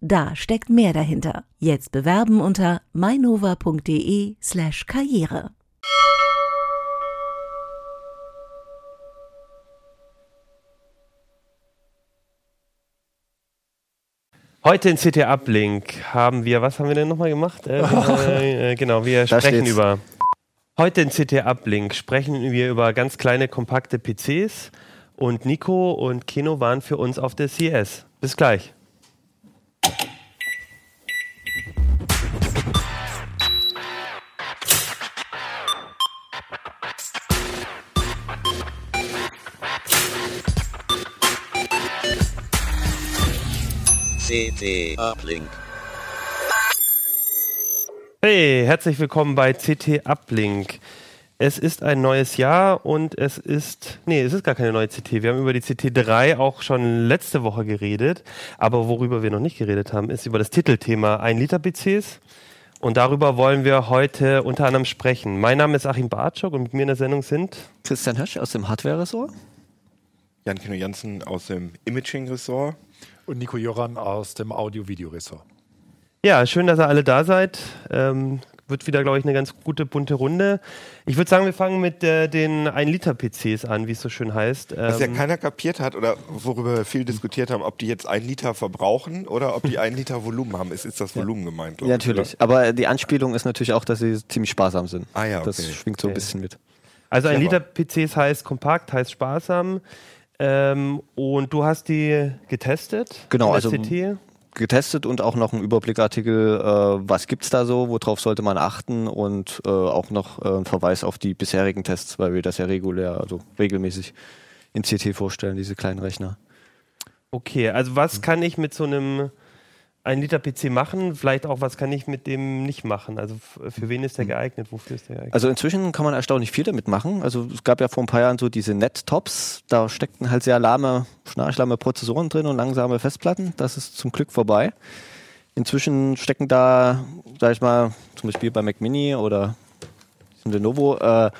Da steckt mehr dahinter. Jetzt bewerben unter mainova.de slash karriere. Heute in CT Uplink haben wir, was haben wir denn nochmal gemacht? Äh, äh, äh, genau, wir Da sprechen steht's. über. Heute in CT Uplink sprechen wir über ganz kleine, kompakte PCs und Nico und Keno waren für uns auf der CS. Bis gleich. CT Uplink. Hey, herzlich willkommen bei CT Uplink. Es ist ein neues Jahr und es ist, nee, es ist gar keine neue CT. Wir haben über die CT 3 auch schon letzte Woche geredet, aber worüber wir noch nicht geredet haben, ist über das Titelthema 1 Liter PCs. Und darüber wollen wir heute unter anderem sprechen. Mein Name ist Achim Bartschok und mit mir in der Sendung sind Christian Hirsch aus dem Hardware-Ressort. Jan Kino Jansen aus dem Imaging-Ressort. Und Nico Joran aus dem Audio-Video-Ressort. Ja, schön, dass ihr alle da seid. Ähm, wird wieder, glaube ich, eine ganz gute bunte Runde. Ich würde sagen, wir fangen mit äh, den 1-Liter-PCs an, wie es so schön heißt. Was ja Ähm, keiner kapiert hat oder worüber wir viel diskutiert haben, ob die jetzt ein Liter verbrauchen oder ob die ein Liter Volumen haben. Es ist das Volumen gemeint. glaub Ja, ich, natürlich. Aber die Anspielung ist natürlich auch, dass sie ziemlich sparsam sind. Ah ja, Das okay. schwingt so ein Okay. bisschen mit. Also ein Clever. Liter PCs heißt kompakt, heißt sparsam. Ähm, und du hast die getestet? Genau, also CT? Getestet und auch noch ein Überblickartikel, äh, was gibt's da so, worauf sollte man achten und äh, auch noch äh, ein Verweis auf die bisherigen Tests, weil wir das ja regulär, also regelmäßig in CT vorstellen, diese kleinen Rechner. Okay, also was kann ich mit so einem 1 Liter PC machen? Vielleicht auch, was kann ich mit dem nicht machen? Also für wen ist der geeignet? Wofür ist der geeignet? Also inzwischen kann man erstaunlich viel damit machen. Also es gab ja vor ein paar Jahren so diese Net-Tops, da steckten halt sehr lahme, schnarchlahme Prozessoren drin und langsame Festplatten. Das ist zum Glück vorbei. Inzwischen stecken da, sag ich mal, zum Beispiel bei Mac Mini oder Lenovo, äh,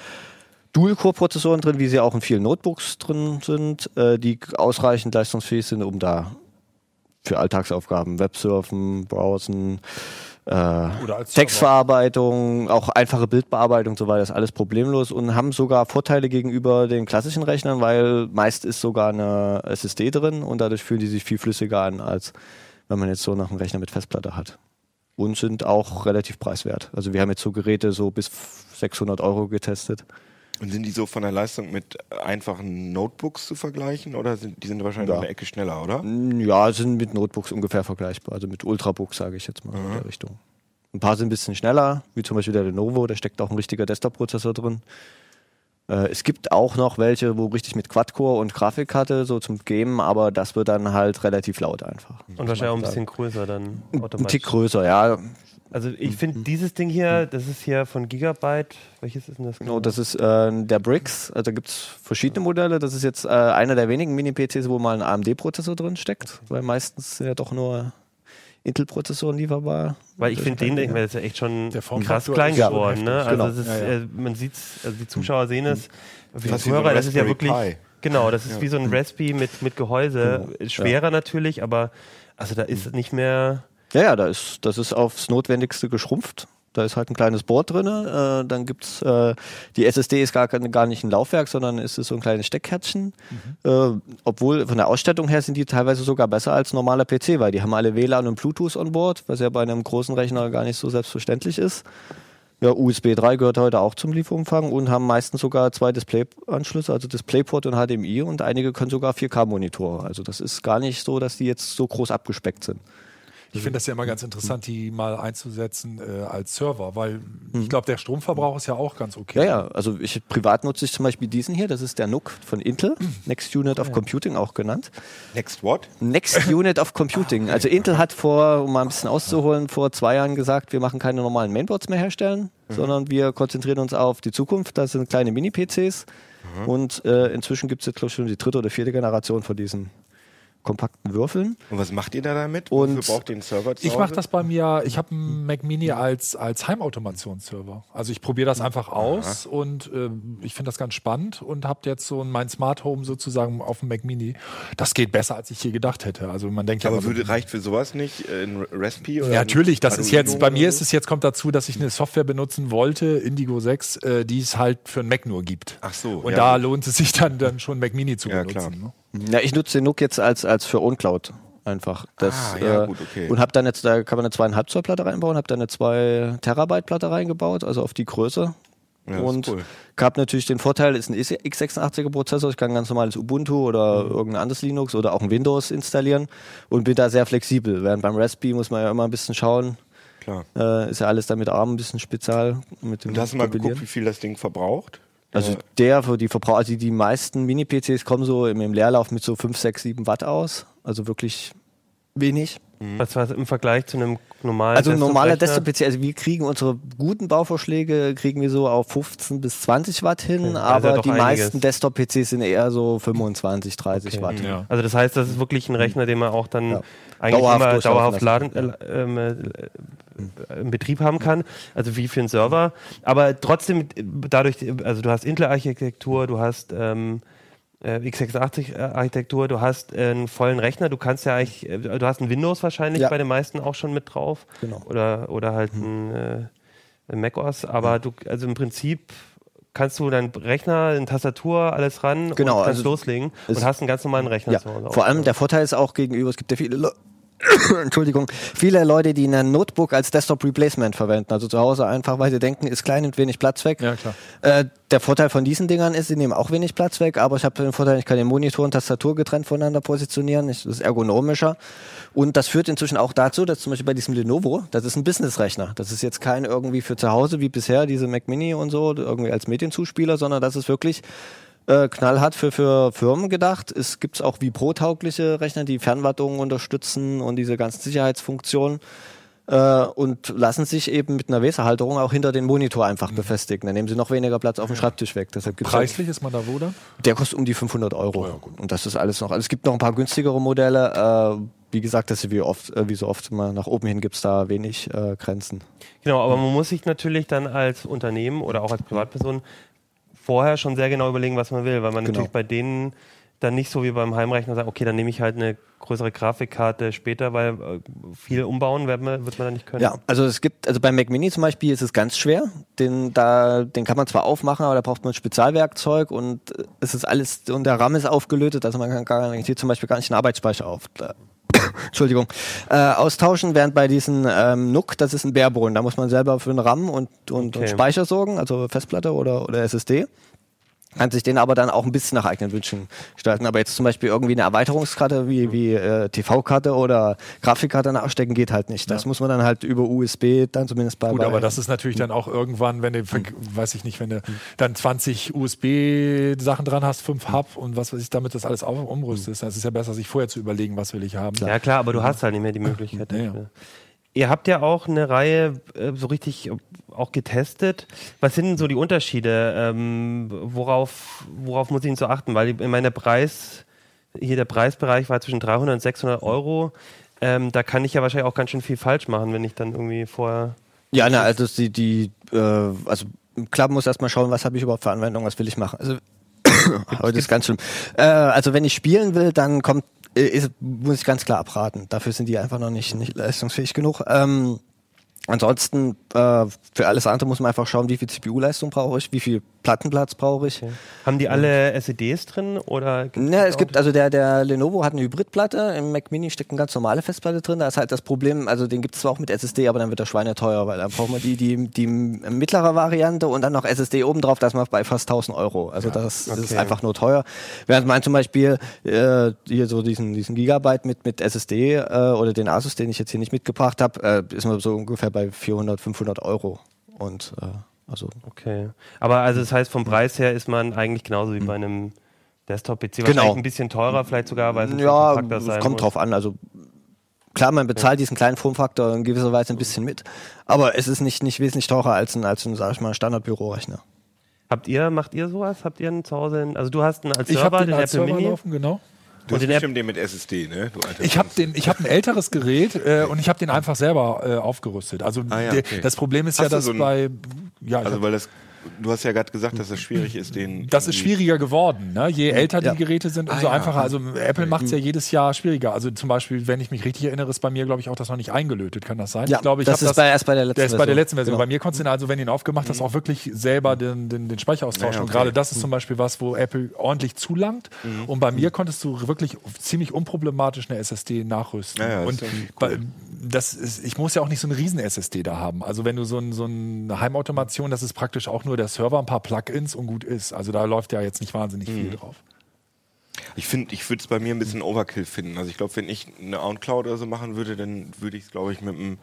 Dual-Core-Prozessoren drin, wie sie auch in vielen Notebooks drin sind, äh, die ausreichend leistungsfähig sind, um da für Alltagsaufgaben, Websurfen, Browsen, äh, Textverarbeitung, auch einfache Bildbearbeitung und so weiter, ist alles problemlos und haben sogar Vorteile gegenüber den klassischen Rechnern, weil meist ist sogar eine SSD drin und dadurch fühlen die sich viel flüssiger an, als wenn man jetzt so noch einen Rechner mit Festplatte hat. Und sind auch relativ preiswert. Also wir haben jetzt so Geräte so bis 600 Euro getestet. Und sind die so von der Leistung mit einfachen Notebooks zu vergleichen oder sind die sind wahrscheinlich Ja. eine Ecke schneller, oder? Ja, sind mit Notebooks ungefähr vergleichbar, also mit Ultrabooks sage ich jetzt mal in der Richtung. Ein paar sind ein bisschen schneller, wie zum Beispiel der Lenovo, da steckt auch ein richtiger Desktop-Prozessor drin. Äh, es gibt auch noch welche, wo richtig mit Quad-Core und Grafikkarte so zum Gamen, aber das wird dann halt relativ laut einfach. Und wahrscheinlich auch ein bisschen größer dann Ein automatisch. Tick größer, ja. Also ich finde dieses Ding hier, das ist hier von Gigabyte. Welches ist denn das? Genau, das ist äh, der Brix. Also da gibt es verschiedene Modelle. Das ist jetzt äh, einer der wenigen Mini-PCs, wo mal ein AMD-Prozessor drin steckt, weil meistens sind ja doch nur Intel-Prozessoren lieferbar. Weil ich finde den, ich meine, das ist ja echt schon Der krass klein geworden. Ne? Also Genau. es ist, Ja, ja. äh, man sieht's, also die Zuschauer sehen es. Die Zuhörer, das ist ja wirklich, Pi. genau, das ist wie so ein Raspberry mit, mit Gehäuse. Genau. Schwerer natürlich, aber also da ist nicht mehr, Ja, ja, da ist, das ist aufs Notwendigste geschrumpft. Da ist halt ein kleines Board drin. Äh, dann gibt's äh, die SSD ist gar, gar nicht ein Laufwerk, sondern ist es so ein kleines Steckkärtchen. Äh, obwohl von der Ausstattung her sind die teilweise sogar besser als normaler PC, weil die haben alle WLAN und Bluetooth on Board, was ja bei einem großen Rechner gar nicht so selbstverständlich ist. Ja, USB 3 gehört heute auch zum Lieferumfang und haben meistens sogar zwei Display-Anschlüsse, also DisplayPort und HDMI und einige können sogar 4K-Monitore. Also das ist gar nicht so, dass die jetzt so groß abgespeckt sind. Ich finde das ja immer ganz interessant, die mal einzusetzen äh, als Server, weil ich glaube, der Stromverbrauch ist ja auch ganz okay. Ja, ja, also ich, privat nutze ich zum Beispiel diesen hier, das ist der NUC von Intel, Next Unit of Computing auch genannt. Next what? Next Unit of Computing. Also Intel hat vor, um mal ein bisschen auszuholen, vor zwei Jahren gesagt, wir machen keine normalen Mainboards mehr herstellen, sondern wir konzentrieren uns auf die Zukunft. Das sind kleine Mini-PCs. Und äh, inzwischen gibt es jetzt glaube ich, schon die dritte oder vierte Generation von diesen kompakten Würfeln. Und was macht ihr da damit? Und Wofür braucht ihr einen Server zu Ich mache das bei mir, ich habe einen Mac Mini als, als Heimautomationsserver. Also ich probiere das einfach aus und äh, ich finde das ganz spannend und habe jetzt so mein Smart Home sozusagen auf dem Mac Mini. Das geht besser, als ich je gedacht hätte. Also man denkt ja Aber würde, reicht für sowas nicht ein Raspi? Oder Ja, natürlich, das ist jetzt, bei mir ist es jetzt, kommt dazu, dass ich eine Software benutzen wollte, Indigo 6, äh, die es halt für einen Mac nur gibt. Ach so, Und ja, da lohnt es sich dann, dann schon Mac Mini zu Ja, benutzen. klar. Ne? Ja, ich nutze den NUC jetzt als, als für OwnCloud einfach. Das, Ah, ja, äh, gut, okay. Und habe dann jetzt, da kann man eine zweieinhalb Zoll Platte reinbauen, habe dann eine 2 Terabyte Platte reingebaut, also auf die Größe. Ja, und cool. habe natürlich den Vorteil, ist ein x86er Prozessor, ich kann ganz normales Ubuntu oder Mhm. irgendein anderes Linux oder auch ein Windows installieren und bin da sehr flexibel. Während beim Raspberry muss man ja immer ein bisschen schauen, Klar. äh, ist ja alles damit ARM ein bisschen spezial mit dem Und hast du mal geguckt, wie viel das Ding verbraucht? Also Äh, der für die Verbraucher, also die meisten Mini-PCs kommen so im, im Leerlauf mit so 5, 6, 7 Watt aus. Also wirklich wenig. Was war im Vergleich zu einem normalen Also ein normaler? Desktop-PC, also wir kriegen unsere guten Bauvorschläge, kriegen wir so auf 15 bis 20 Watt hin, Okay, ist aber doch die einiges. meisten Desktop-PCs sind eher so 25, 30 Okay. Watt. Ja. Also das heißt, das ist wirklich ein Rechner, den man auch dann Ja. eigentlich Dauerhaft immer dauerhaft laden, äh, ähm, äh, im Betrieb haben kann, also wie für einen Server. Aber trotzdem, dadurch, also du hast Intel-Architektur, du hast ähm, äh, x86-Architektur, du hast äh, einen vollen Rechner, du kannst ja eigentlich, äh, du hast ein Windows wahrscheinlich Ja. bei den meisten auch schon mit drauf. Genau. Oder, oder halt ein, äh, ein macOS, aber du, also im Prinzip kannst du deinen Rechner, eine Tastatur, alles ran Genau, und kannst also loslegen und hast einen ganz normalen Rechner Ja, vor allem der Vorteil ist auch gegenüber, es gibt ja viele Le Entschuldigung, viele Leute, die ein Notebook als Desktop Replacement verwenden. Also zu Hause einfach, weil sie denken, ist klein und wenig Platz weg. Ja, klar. Äh, der Vorteil von diesen Dingern ist, sie nehmen auch wenig Platz weg, aber ich habe den Vorteil, ich kann den Monitor und Tastatur getrennt voneinander positionieren. Ich, das ist ergonomischer. Und das führt inzwischen auch dazu, dass zum Beispiel bei diesem Lenovo, das ist ein Business-Rechner. Das ist jetzt kein irgendwie für zu Hause wie bisher, diese Mac Mini und so, irgendwie als Medienzuspieler, sondern das ist wirklich äh, knallhart für, für Firmen gedacht. Es gibt auch wie Pro-taugliche Rechner, die Fernwartungen unterstützen und diese ganzen Sicherheitsfunktionen äh, und lassen sich eben mit einer Weserhalterung auch hinter den Monitor einfach befestigen. Dann nehmen sie noch weniger Platz auf dem Schreibtisch weg. Deshalb gibt's Preislich ist man da wo dann? der kostet um die 500 Euro. und das ist alles noch. Also es gibt noch ein paar günstigere Modelle. Äh, wie gesagt, das ist wie oft, äh, wie so oft immer nach oben hin gibt's da wenig äh, Grenzen. Genau, aber man muss sich natürlich dann als Unternehmen oder auch als Privatperson vorher schon sehr genau überlegen, was man will, weil man Genau. natürlich bei denen dann nicht so wie beim Heimrechner sagt, okay, dann nehme ich halt eine größere Grafikkarte später, weil äh, viel umbauen wird man, wird man dann nicht können. Ja, also es gibt, also beim Mac Mini zum Beispiel ist es ganz schwer. Den, da, den kann man zwar aufmachen, aber da braucht man Spezialwerkzeug und äh, es ist alles, und der RAM ist aufgelötet, also man kann gar nicht, hier zum Beispiel gar nicht einen Arbeitsspeicher auf. Entschuldigung, äh, austauschen, während bei diesen ähm, NUC, das ist ein Barebone, da muss man selber für einen RAM und, und, Okay. und Speicher sorgen, also Festplatte oder, oder SSD. Kann sich den aber dann auch ein bisschen nach eigenen Wünschen gestalten. Aber jetzt zum Beispiel irgendwie eine Erweiterungskarte wie, wie äh, TV-Karte oder Grafikkarte nachstecken geht halt nicht. Das muss man dann halt über USB dann zumindest bei. Gut, bei aber das ist natürlich dann auch irgendwann, wenn du, ver- weiß ich nicht, wenn du dann 20 USB-Sachen dran hast, 5 Hub und was weiß ich, damit das alles auch umrüstest, dann ist es ja besser, sich vorher zu überlegen, was will ich haben. Ja klar, aber du hast halt nicht mehr die Möglichkeit. Ja, ja. Ihr habt ja auch eine Reihe äh, so richtig auch getestet. Was sind denn so die Unterschiede? Ähm, worauf, worauf muss ich denn so achten? Weil in meiner Preis, hier der Preisbereich war zwischen 300 und 600 Euro. Ähm, da kann ich ja wahrscheinlich auch ganz schön viel falsch machen, wenn ich dann irgendwie vorher. Ja, na, also die, die äh, also klar muss erstmal schauen, was habe ich überhaupt für Anwendungen, was will ich machen. Also heute ist ganz schlimm. Äh, also wenn ich spielen will, dann kommt, ist, muss ich ganz klar abraten. Dafür sind die einfach noch nicht, nicht leistungsfähig genug. Ähm, ansonsten äh, für alles andere muss man einfach schauen, wie viel CPU-Leistung brauche ich, wie viel Plattenplatz brauche ich. Haben die alle SEDs drin oder? Ja, das es gibt, also der, der Lenovo hat eine Hybridplatte, im Mac Mini steckt eine ganz normale Festplatte drin. Da ist halt das Problem, also den gibt es zwar auch mit SSD, aber dann wird der schweineteuer, weil dann braucht man die, die, die mittlere Variante und dann noch SSD obendrauf, da ist man bei fast 1000 Euro. Also das, das ist okay. einfach nur teuer. Während man zum Beispiel äh, hier so diesen, diesen Gigabyte mit, mit SSD äh, oder den Asus, den ich jetzt hier nicht mitgebracht habe, äh, ist man so ungefähr bei 400, 500 Euro. Und äh, also Okay. Aber also das heißt, vom Preis her ist man eigentlich genauso wie bei einem Desktop-PC. Genau. Wahrscheinlich ein bisschen teurer vielleicht sogar, weil es ein Ja, es sein kommt muss. drauf an. Also klar, man bezahlt diesen kleinen Formfaktor in gewisser Weise ein bisschen mit, aber es ist nicht, nicht wesentlich teurer als ein, als ein, sag ich mal, Standardbürorechner. Habt ihr, macht ihr sowas? Habt ihr einen zu Hause? einen- Also du hast einen als Ich Server, habe den den als Apple Server Mini. laufen, genau. Du Und hast den App- bestimmt den mit SSD, ne? Ich habe den, ich habe ein älteres Gerät äh, und ich habe den einfach selber äh, aufgerüstet. Also Ah ja, der, okay. das Problem ist Hast ja, dass so ein- bei ja, Also weil das, du hast ja gerade gesagt, dass das schwierig ist, den. das ist schwieriger geworden. Ne? Je älter Ja. die Geräte sind, umso Ah, ja. einfacher. Also Apple macht es ja jedes Jahr schwieriger. Also zum Beispiel, wenn ich mich richtig erinnere, ist bei mir, glaube ich, auch das noch nicht eingelötet. Kann das sein? Ja, ich glaube, ich das ist bei- erst bei der letzten Der ist bei der Version. letzten Version. Genau. Bei mir konntest du ihn also, wenn du ihn aufgemacht hast, auch wirklich selber den, den, den Speicher austauschen. Ja, Und okay. gerade das ist zum Beispiel was, wo Apple ordentlich zulangt. Und bei mir konntest du wirklich ziemlich unproblematisch eine SSD nachrüsten. Das und bei, das ist, ich muss ja auch nicht so eine riesen SSD da haben. Also wenn du so, ein, so eine Heimautomation, das ist praktisch auch nur der Server, ein paar Plugins und gut ist. Also da läuft ja jetzt nicht wahnsinnig viel drauf. Ich finde, ich würde es bei mir ein bisschen Overkill finden. Also ich glaube, wenn ich eine OwnCloud oder so machen würde, dann würde ich es, glaube ich, mit einem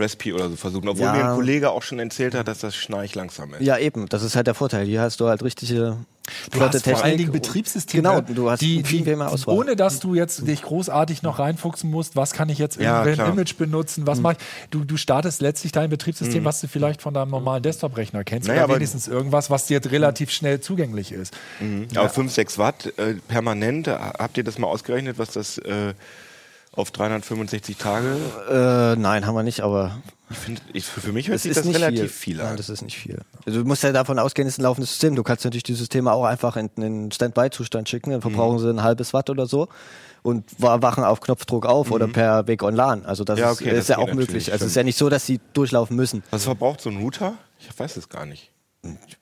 Raspi oder so versuchen. Obwohl Ja. mir ein Kollege auch schon erzählt hat, dass das schnarch langsam ist. Ja, eben, das ist halt der Vorteil. Hier hast du halt richtige Du hast vor allen Technik Dingen Betriebssysteme, Genau, du hast die, viel die, mehr Auswahl. ohne dass du jetzt dich großartig noch reinfuchsen musst, was kann ich jetzt in Ja, welchem. Image benutzen, Hm. was mache ich. Du, du startest letztlich dein Betriebssystem, was du vielleicht von deinem normalen Desktop-Rechner kennst, Naja, oder aber- wenigstens irgendwas, was dir jetzt relativ schnell zugänglich ist. Aber 5, 6 Watt äh, permanent, habt ihr das mal ausgerechnet, was das äh, auf 365 Tage? Äh, nein, haben wir nicht, aber Ich finde, ich, für mich hört das sich ist das nicht relativ viel. viel, Nein, an. das ist nicht viel. Also du musst ja davon ausgehen, es ist ein laufendes System. Du kannst natürlich die Systeme auch einfach in einen Standby-Zustand schicken, dann verbrauchen sie ein halbes Watt oder so und wa- wachen auf Knopfdruck auf oder per Weg online. Also das Ja, ist, okay, ist das ja auch möglich. Also es ist ja nicht so, dass sie durchlaufen müssen. Was verbraucht so ein Router? Ich weiß es gar nicht. Weil nicht.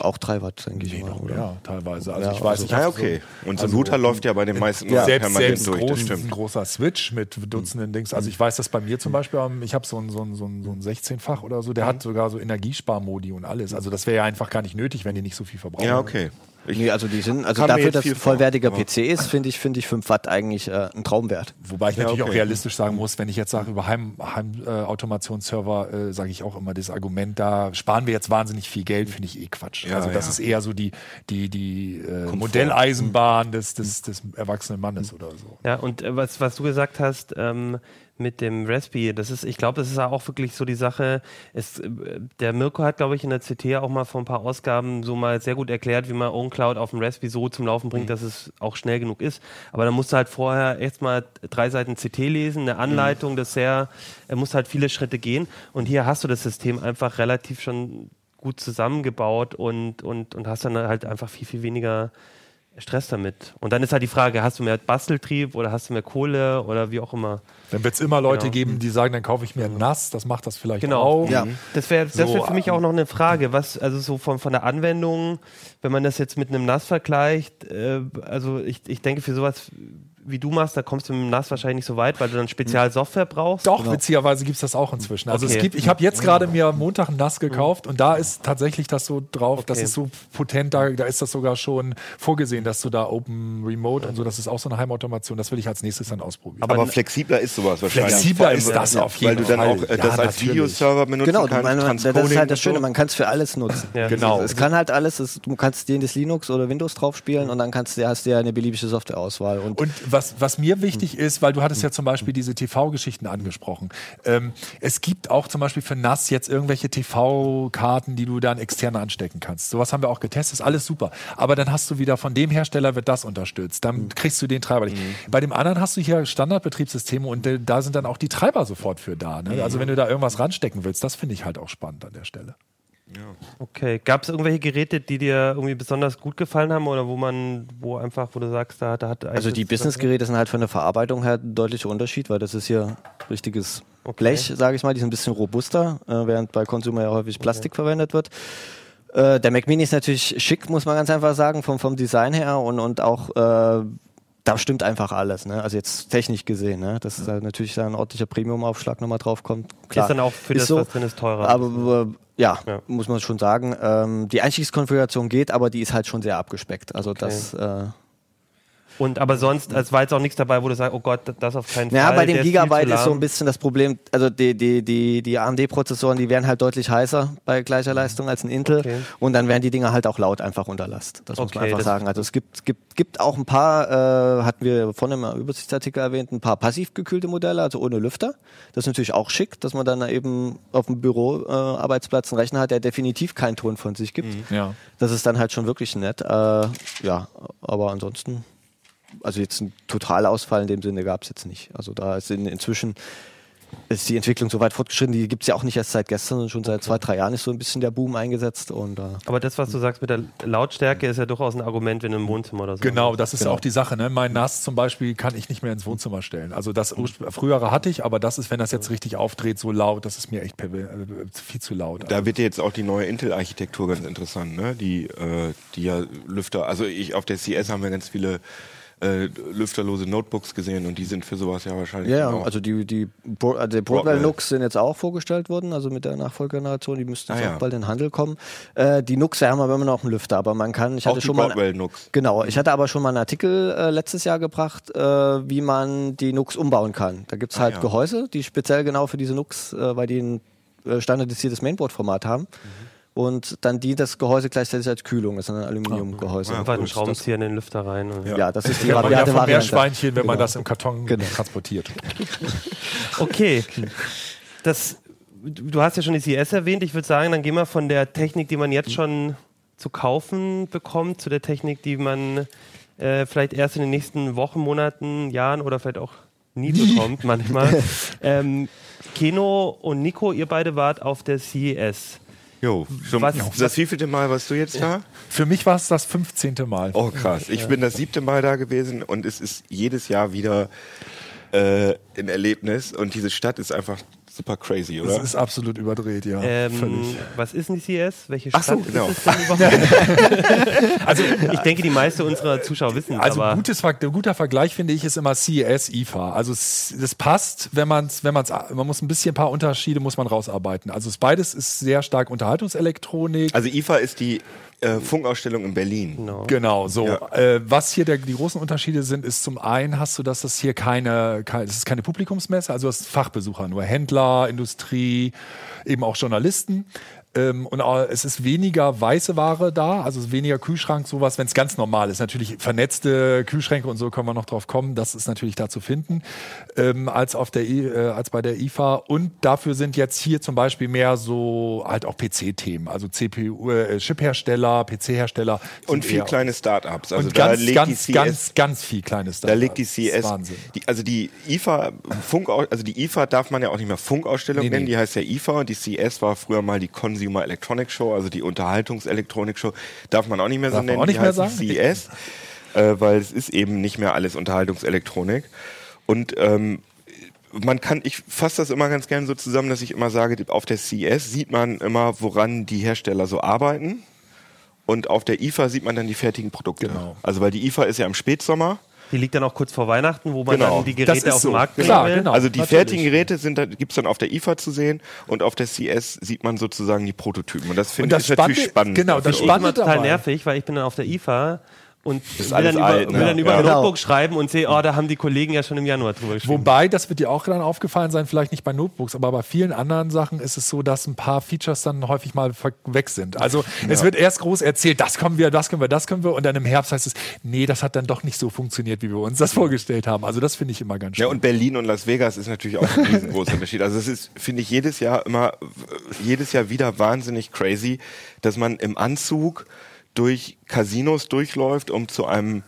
Auch drei Watt, denke ich Nee, mal. noch oder? mehr teilweise. Also Ja, ich weiß also- nicht. Ah, ob so- okay. Und so ein also- Router läuft ja bei den meisten Ja. selbst, permanent selbst durch, das groß, ein stimmt. großer Switch mit Dutzenden Dings. Also ich weiß, dass bei mir zum Beispiel, ähm, ich habe so ein, so ein, so ein, so ein 16-fach oder so, der Mhm. hat sogar so Energiesparmodi und alles. Also das wäre ja einfach gar nicht nötig, wenn die nicht so viel verbrauchen. Ja, okay. Ich, Nee, also die sind, also dafür, dass es vor, vollwertiger aber- PC ist, finde ich, finde ich 5 Watt eigentlich äh, ein Traumwert. Wobei ich Ja, natürlich okay. auch realistisch sagen muss, wenn ich jetzt sage, über Heimautomationsserver äh, äh, sage ich auch immer das Argument, da sparen wir jetzt wahnsinnig viel Geld, finde ich eh Quatsch. Ja, also das ja. ist eher so die, die, die äh, Modelleisenbahn des, des, des erwachsenen Mannes oder so. Ja, und äh, was, was du gesagt hast ähm, mit dem Raspi, das ist, ich glaube, das ist ja auch wirklich so die Sache. Es, äh, der Mirko hat, glaube ich, in der CT auch mal vor ein paar Ausgaben so mal sehr gut erklärt, wie man OwnCloud auf dem Raspi so zum Laufen bringt, dass es auch schnell genug ist. Aber da musst du halt vorher erst mal drei Seiten CT lesen, eine Anleitung, das sehr, er muss halt viele Schritte gehen. Und hier hast du das System einfach relativ schon gut zusammengebaut und, und, und hast dann halt einfach viel, viel weniger Stress damit. Und dann ist halt die Frage, hast du mehr Basteltrieb oder hast du mehr Kohle oder wie auch immer. Dann wird es immer Leute Genau. geben, die sagen, dann kaufe ich mir ein NAS, das macht das vielleicht Genau. auch. Ja. Das wäre das So, wär für mich auch noch eine Frage, was, also so von, von der Anwendung, wenn man das jetzt mit einem NAS vergleicht, äh, also ich, ich denke für sowas wie du machst, da kommst du mit dem NAS wahrscheinlich nicht so weit, weil du dann Spezialsoftware brauchst. Doch, witzigerweise gibt es das auch inzwischen. Also Okay. es gibt, ich habe jetzt gerade mir am Montag ein NAS gekauft und da ist tatsächlich das so drauf, das Okay. ist so potent, da, da ist das sogar schon vorgesehen, dass du da Open Remote und so, das ist auch so eine Heimautomation, das will ich als nächstes dann ausprobieren. aber flexibler ist sowas wahrscheinlich. Flexibler ist das auf jeden Weil du dann Fall. auch äh, Ja, das als natürlich. Videoserver benutzen Genau, kannst. man, man, das ist halt das Schöne, so. man kann es für alles nutzen. Ja. Genau. Es kann halt alles, es, du kannst jedes Linux oder Windows drauf spielen und dann kannst du, hast du ja eine beliebige Softwareauswahl. Und, Und was, was mir wichtig ist, weil du hattest ja zum Beispiel diese TV-Geschichten angesprochen. Ähm, es gibt auch zum Beispiel für NAS jetzt irgendwelche TV-Karten, die du dann extern anstecken kannst. Sowas haben wir auch getestet, ist alles super. Aber dann hast du wieder von dem Hersteller wird das unterstützt. Dann kriegst du den Treiber nicht. Bei dem anderen hast du hier Standardbetriebssysteme und da sind dann auch die Treiber sofort für da. Ne? Also wenn du da irgendwas ranstecken willst, das finde ich halt auch spannend an der Stelle. Okay. Gab es irgendwelche Geräte, die dir irgendwie besonders gut gefallen haben oder wo man, wo einfach, wo du sagst, da, da hat also die Business-Geräte sind halt von der Verarbeitung her ein deutlicher Unterschied, weil das ist hier richtiges Okay. Blech, sage ich mal, die sind ein bisschen robuster, äh, während bei Consumer ja häufig Plastik verwendet wird. Äh, der Mac Mini ist natürlich schick, muss man ganz einfach sagen, vom, vom Design her und, und auch äh, da stimmt einfach alles. Ne? Also jetzt technisch gesehen, ne? dass da natürlich da ein ordentlicher Premium-Aufschlag nochmal drauf kommt. Klar, ist dann auch für ist das, so, was drin ist, teurer. Aber äh, ja, Ja. muss man schon sagen. Ähm, die Einstiegskonfiguration geht, aber die ist halt schon sehr abgespeckt. Also das. Äh, und aber sonst, es war jetzt auch nichts dabei, wo du sagst, oh Gott, das auf keinen Ja, Fall. bei der dem ist Gigabyte zu ist so ein bisschen das Problem, also die, die, die, die AMD-Prozessoren, die werden halt deutlich heißer bei gleicher Leistung als ein Intel Okay. und dann werden die Dinger halt auch laut einfach unter Last. Das muss Okay, man einfach sagen. Also es gibt, gibt, gibt auch ein paar, äh, hatten wir vorhin im Übersichtsartikel erwähnt, ein paar passiv gekühlte Modelle, also ohne Lüfter. Das ist natürlich auch schick, dass man dann eben auf dem Büroarbeitsplatz äh, einen Rechner hat, der definitiv keinen Ton von sich gibt. Ja. Das ist dann halt schon wirklich nett. Äh, ja, aber ansonsten, also jetzt ein Totalausfall in dem Sinne gab es jetzt nicht. Also da ist in, inzwischen ist die Entwicklung so weit fortgeschritten, die gibt es ja auch nicht erst seit gestern, sondern schon seit zwei, drei Jahren ist so ein bisschen der Boom eingesetzt. Und äh, Aber das, was du sagst mit der Lautstärke, ist ja durchaus ein Argument, wenn du im Wohnzimmer oder so. Genau, das ist Genau. auch die Sache. Ne? Mein NAS zum Beispiel kann ich nicht mehr ins Wohnzimmer stellen. Also das urspr- frühere hatte ich, aber das ist, wenn das jetzt richtig aufdreht, so laut, das ist mir echt äh, viel zu laut. Da wird ja jetzt auch die neue Intel-Architektur ganz interessant, ne? Die, äh, die ja Lüfter, also ich auf der CS haben wir ganz viele äh, lüfterlose Notebooks gesehen und die sind für sowas ja wahrscheinlich ja, genau. also die, die, Bro also Broadwell. Nux sind jetzt auch vorgestellt worden, also mit der Nachfolgegeneration, die müssten jetzt Ah, auch ja. bald in den Handel kommen. Äh, die Nux haben aber immer noch einen Lüfter, aber man kann, ich auch hatte die schon mal. Broadwell Nux. Genau, ich hatte aber schon mal einen Artikel äh, letztes Jahr gebracht, äh, wie man die Nux umbauen kann. Da gibt's Ah, halt ja. Gehäuse, die speziell genau für diese Nux, äh, weil die ein standardisiertes Mainboard-Format haben. Und dann die das Gehäuse gleichzeitig als Kühlung, das ist ein Aluminiumgehäuse. Einfach einen Schraubenzieher in den Lüfter rein. und- Ja, das ist die man ja rabiate vom Variante. Meerschweinchen, wenn man Genau. das im Karton Genau. transportiert. Okay. Das, du hast ja schon die CS erwähnt. Ich würde sagen, dann gehen wir von der Technik, die man jetzt schon zu kaufen bekommt, zu der Technik, die man äh, vielleicht erst in den nächsten Wochen, Monaten, Jahren oder vielleicht auch nie bekommt manchmal. ähm, Keno und Nico, ihr beide wart auf der CES. Jo, schon Was- das wievielte Mal warst du jetzt da? Für mich war es das 15. Mal. Oh krass, ich bin das siebte Mal da gewesen und es ist jedes Jahr wieder äh, ein Erlebnis und diese Stadt ist einfach super crazy, Das oder? ist absolut überdreht, ja. Ähm, Völlig. was ist denn die CES? Welche Ach so, Stadt genau. ist es denn überhaupt? also ich denke, die meisten unserer Zuschauer wissen es, Also aber gutes, guter Vergleich finde ich ist immer CES, IFA. Also es, das passt, wenn man es, wenn man es, man muss ein bisschen ein paar Unterschiede muss man rausarbeiten. Also es beides ist sehr stark Unterhaltungselektronik. Also IFA ist die äh, Funkausstellung in Berlin. genau. Genau, so. Ja. Äh, was hier der, die großen Unterschiede sind, ist zum einen hast du, dass das hier keine, keine, das ist keine Publikumsmesse, also das ist Fachbesucher, nur Händler, Industrie, eben auch Journalisten. Ähm, und auch, es ist weniger weiße Ware da, also weniger Kühlschrank, sowas, wenn es ganz normal ist. Natürlich vernetzte Kühlschränke und so können wir noch drauf kommen, das ist natürlich da zu finden, ähm, als, auf der, I- äh, als bei der IFA. Und dafür sind jetzt hier zum Beispiel mehr so halt auch PC-Themen, also CPU, äh, Chip-Hersteller, PC-Hersteller. Und viel kleine Startups. Also und da ganz, legt ganz, die CS ganz, ganz viel kleines Da legt die CS, Wahnsinn. die, also die IFA, Funkau, also die IFA darf man ja auch nicht mehr Funkausstellung Nee, nennen, nee. die heißt ja IFA und die CS war früher mal die Consumer Electronics Show, also die Unterhaltungselektronik Show, darf man auch nicht mehr so Darf man nennen, auch nicht die mehr sagen? CS, äh, weil es ist eben nicht mehr alles Unterhaltungselektronik und ähm, man kann, ich fasse das immer ganz gerne so zusammen, dass ich immer sage, auf der CS sieht man immer, woran die Hersteller so arbeiten. Und auf der IFA sieht man dann die fertigen Produkte. Genau. Also weil die IFA ist ja im Spätsommer. Die liegt dann auch kurz vor Weihnachten, wo man Genau. dann die Das Geräte ist auf den so. Markt bringen Klar, will. genau. also die natürlich. fertigen Geräte sind da, gibt's dann auf der IFA zu sehen und auf der CS sieht man sozusagen die Prototypen. Und das finde Und ich das natürlich Spannende- spannend. genau, das Das Spannende total nervig, weil ich bin dann auf der IFA und will dann, über, alt, ne? will dann über Ja. ein Genau. Notebook schreiben und sehe, oh, da haben die Kollegen ja schon im Januar drüber geschrieben. Wobei, das wird dir auch dann aufgefallen sein, vielleicht nicht bei Notebooks, aber bei vielen anderen Sachen ist es so, dass ein paar Features dann häufig mal weg sind. Also es wird erst groß erzählt, das können wir, das können wir, das können wir und dann im Herbst heißt es, nee, das hat dann doch nicht so funktioniert, wie wir uns das vorgestellt haben. Also das finde ich immer ganz Ja, schön. und Berlin und Las Vegas ist natürlich auch ein riesengroßer Unterschied. Also es ist, finde ich, jedes Jahr immer, jedes Jahr wieder wahnsinnig crazy, dass man im Anzug durch Casinos durchläuft, um zu einem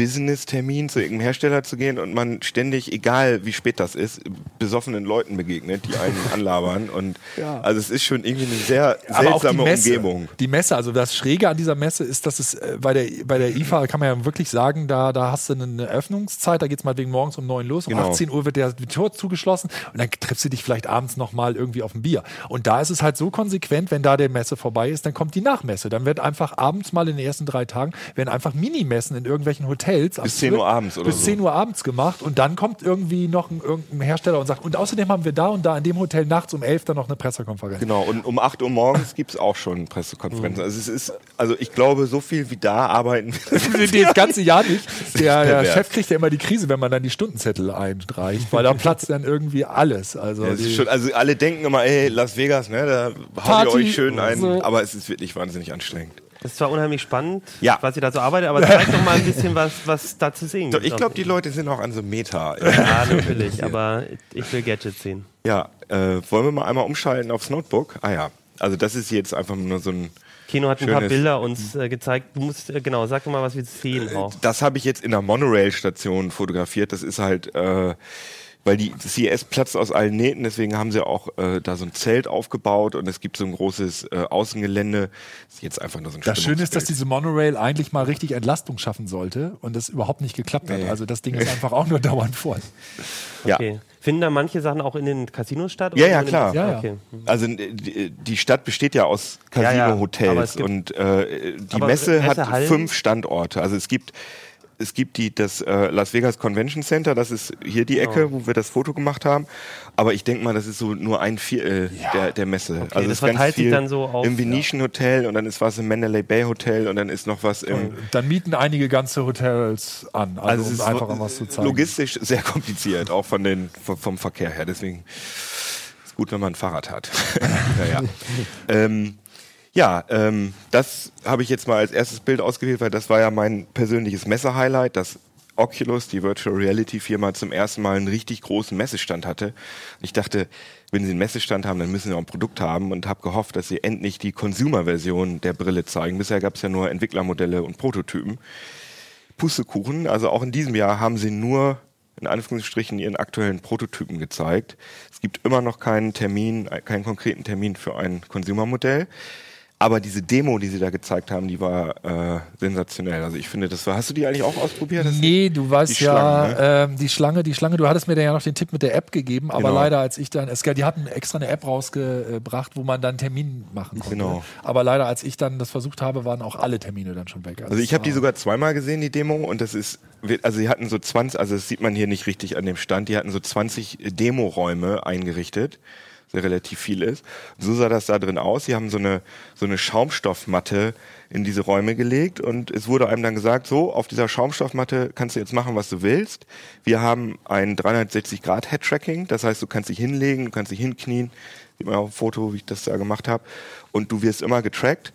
Business-Termin zu irgendeinem Hersteller zu gehen und man ständig, egal wie spät das ist, besoffenen Leuten begegnet, die einen anlabern. Und Ja. also es ist schon irgendwie eine sehr auch die seltsame Messe, Umgebung. Die Messe, also das Schräge an dieser Messe ist, dass es äh, bei der, bei der IFA kann man ja wirklich sagen, da, da hast du eine Öffnungszeit, da geht es mal wegen morgens um 9 los, um Genau. 18 Uhr wird der Tür zugeschlossen und dann triffst du dich vielleicht abends nochmal irgendwie auf ein Bier. Und da ist es halt so konsequent, wenn da die Messe vorbei ist, dann kommt die Nachmesse. Dann wird einfach abends mal in den ersten drei Tagen, werden einfach Minimessen in irgendwelchen Hotels am Bis 10 Uhr abends oder bis so. 10 Uhr abends gemacht und dann kommt irgendwie noch ein, irgendein Hersteller und sagt, und außerdem haben wir da und da in dem Hotel nachts um 11 dann noch eine Pressekonferenz. Genau, und um 8 Uhr morgens gibt es auch schon Pressekonferenzen. Also es ist, also ich glaube, so viel wie da arbeiten Nee, das ganze Jahr nicht. Der, der. Chef kriegt ja immer die Krise, wenn man dann die Stundenzettel einreicht, weil da platzt dann irgendwie alles. Also, Ja, schon, also alle denken immer, ey, Las Vegas, ne, da Party, ihr euch schön ein, so. aber es ist wirklich wahnsinnig anstrengend. Das ist zwar unheimlich spannend, Ja. was ihr da so arbeitet, aber zeigt doch mal ein bisschen, was, was da zu sehen So, gibt. ich glaube, die Leute sind auch an so Meta. Ja, natürlich, aber ich will Gadgets sehen. Ja, äh, wollen wir mal einmal umschalten aufs Notebook? Ah ja, also das ist jetzt einfach nur so ein. Kino hat ein paar Bilder uns äh, gezeigt. Du musst, äh, genau, sag doch mal, was wir sehen auch. Das habe ich jetzt in der Monorail-Station fotografiert. Das ist halt, äh, weil die CES platzt aus allen Nähten, deswegen haben sie auch äh, da so ein Zelt aufgebaut und es gibt so ein großes äh, Außengelände. Das ist jetzt einfach nur so ein das Schöne ist, dass diese Monorail eigentlich mal richtig Entlastung schaffen sollte und das überhaupt nicht geklappt hat. Nee. Also das Ding ist einfach auch nur dauernd voll. ja. Okay. Finden da manche Sachen auch in den Casinos statt? Ja, oder ja, klar. Ja, ja. Okay. Also äh, die die Stadt besteht ja aus Ja, ja, Casino-Hotels und äh, die Aber Messe hat Messehallen? fünf Standorte. Also es gibt es gibt die das äh, Las Vegas Convention Center, das ist hier die Ecke, Oh. wo wir das Foto gemacht haben. Aber ich denke mal, das ist so nur ein Viertel der, der Messe. also das ist verteilt sich dann so auf- im Venetian Hotel und dann ist was im Mandalay Bay Hotel und dann ist noch was im Dann mieten einige ganze Hotels an, also, also es um ist einfach mal was zu zeigen. logistisch sehr kompliziert, auch von den, vom, vom Verkehr her. Deswegen ist gut, wenn man ein Fahrrad hat. naja. ähm, ja, ähm, das habe ich jetzt mal als erstes Bild ausgewählt, weil das war ja mein persönliches Messe-Highlight, dass Oculus, die Virtual Reality Firma, zum ersten Mal einen richtig großen Messestand hatte. Ich dachte, wenn sie einen Messestand haben, dann müssen sie auch ein Produkt haben und habe gehofft, dass sie endlich die Consumer-Version der Brille zeigen. Bisher gab es ja nur Entwicklermodelle und Prototypen. Pustekuchen. Also auch in diesem Jahr haben sie nur in Anführungsstrichen ihren aktuellen Prototypen gezeigt. Es gibt immer noch keinen Termin, äh, keinen konkreten Termin für ein Consumer-Modell. Aber diese Demo, die sie da gezeigt haben, die war äh, sensationell. Also ich finde, das war. Hast du die eigentlich auch ausprobiert? Das Nee, du weißt Die ja, Schlangen, ne? ähm, die Schlange, die Schlange, du hattest mir dann ja noch den Tipp mit der App gegeben, aber Genau. leider, als ich dann, es, die hatten extra eine App rausgebracht, wo man dann Termin machen konnte. Genau. Aber leider, als ich dann das versucht habe, waren auch alle Termine dann schon weg. Also ich habe die sogar zweimal gesehen, die Demo, und das ist, also sie hatten so 20, also das sieht man hier nicht richtig an dem Stand, die hatten so 20 Demoräume eingerichtet, relativ viel ist. So sah das da drin aus. Sie haben so eine, so eine Schaumstoffmatte in diese Räume gelegt und es wurde einem dann gesagt, so, auf dieser Schaumstoffmatte kannst du jetzt machen, was du willst. Wir haben ein 360 Grad Head Tracking, das heißt, du kannst dich hinlegen, du kannst dich hinknien, sieht man auf dem Foto, wie ich das da gemacht habe, und du wirst immer getrackt.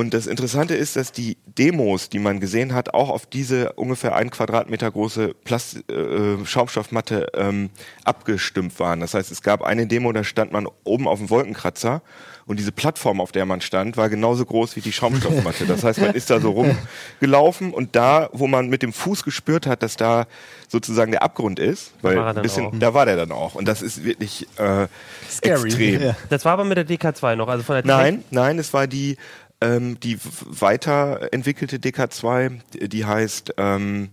Und das Interessante ist, dass die Demos, die man gesehen hat, auch auf diese ungefähr ein Quadratmeter große Plast äh, Schaumstoffmatte ähm, abgestimmt waren. Das heißt, es gab eine Demo, da stand man oben auf dem Wolkenkratzer und diese Plattform, auf der man stand, war genauso groß wie die Schaumstoffmatte. Das heißt, man ist da so rumgelaufen und da, wo man mit dem Fuß gespürt hat, dass da sozusagen der Abgrund ist, weil war er bisschen, auch. da war der dann auch. Und das ist wirklich äh, Scary. extrem. Das war aber mit der DK2 noch, also von der Nein, nein, es war die, ähm, die weiterentwickelte DK2, die- heißt ähm,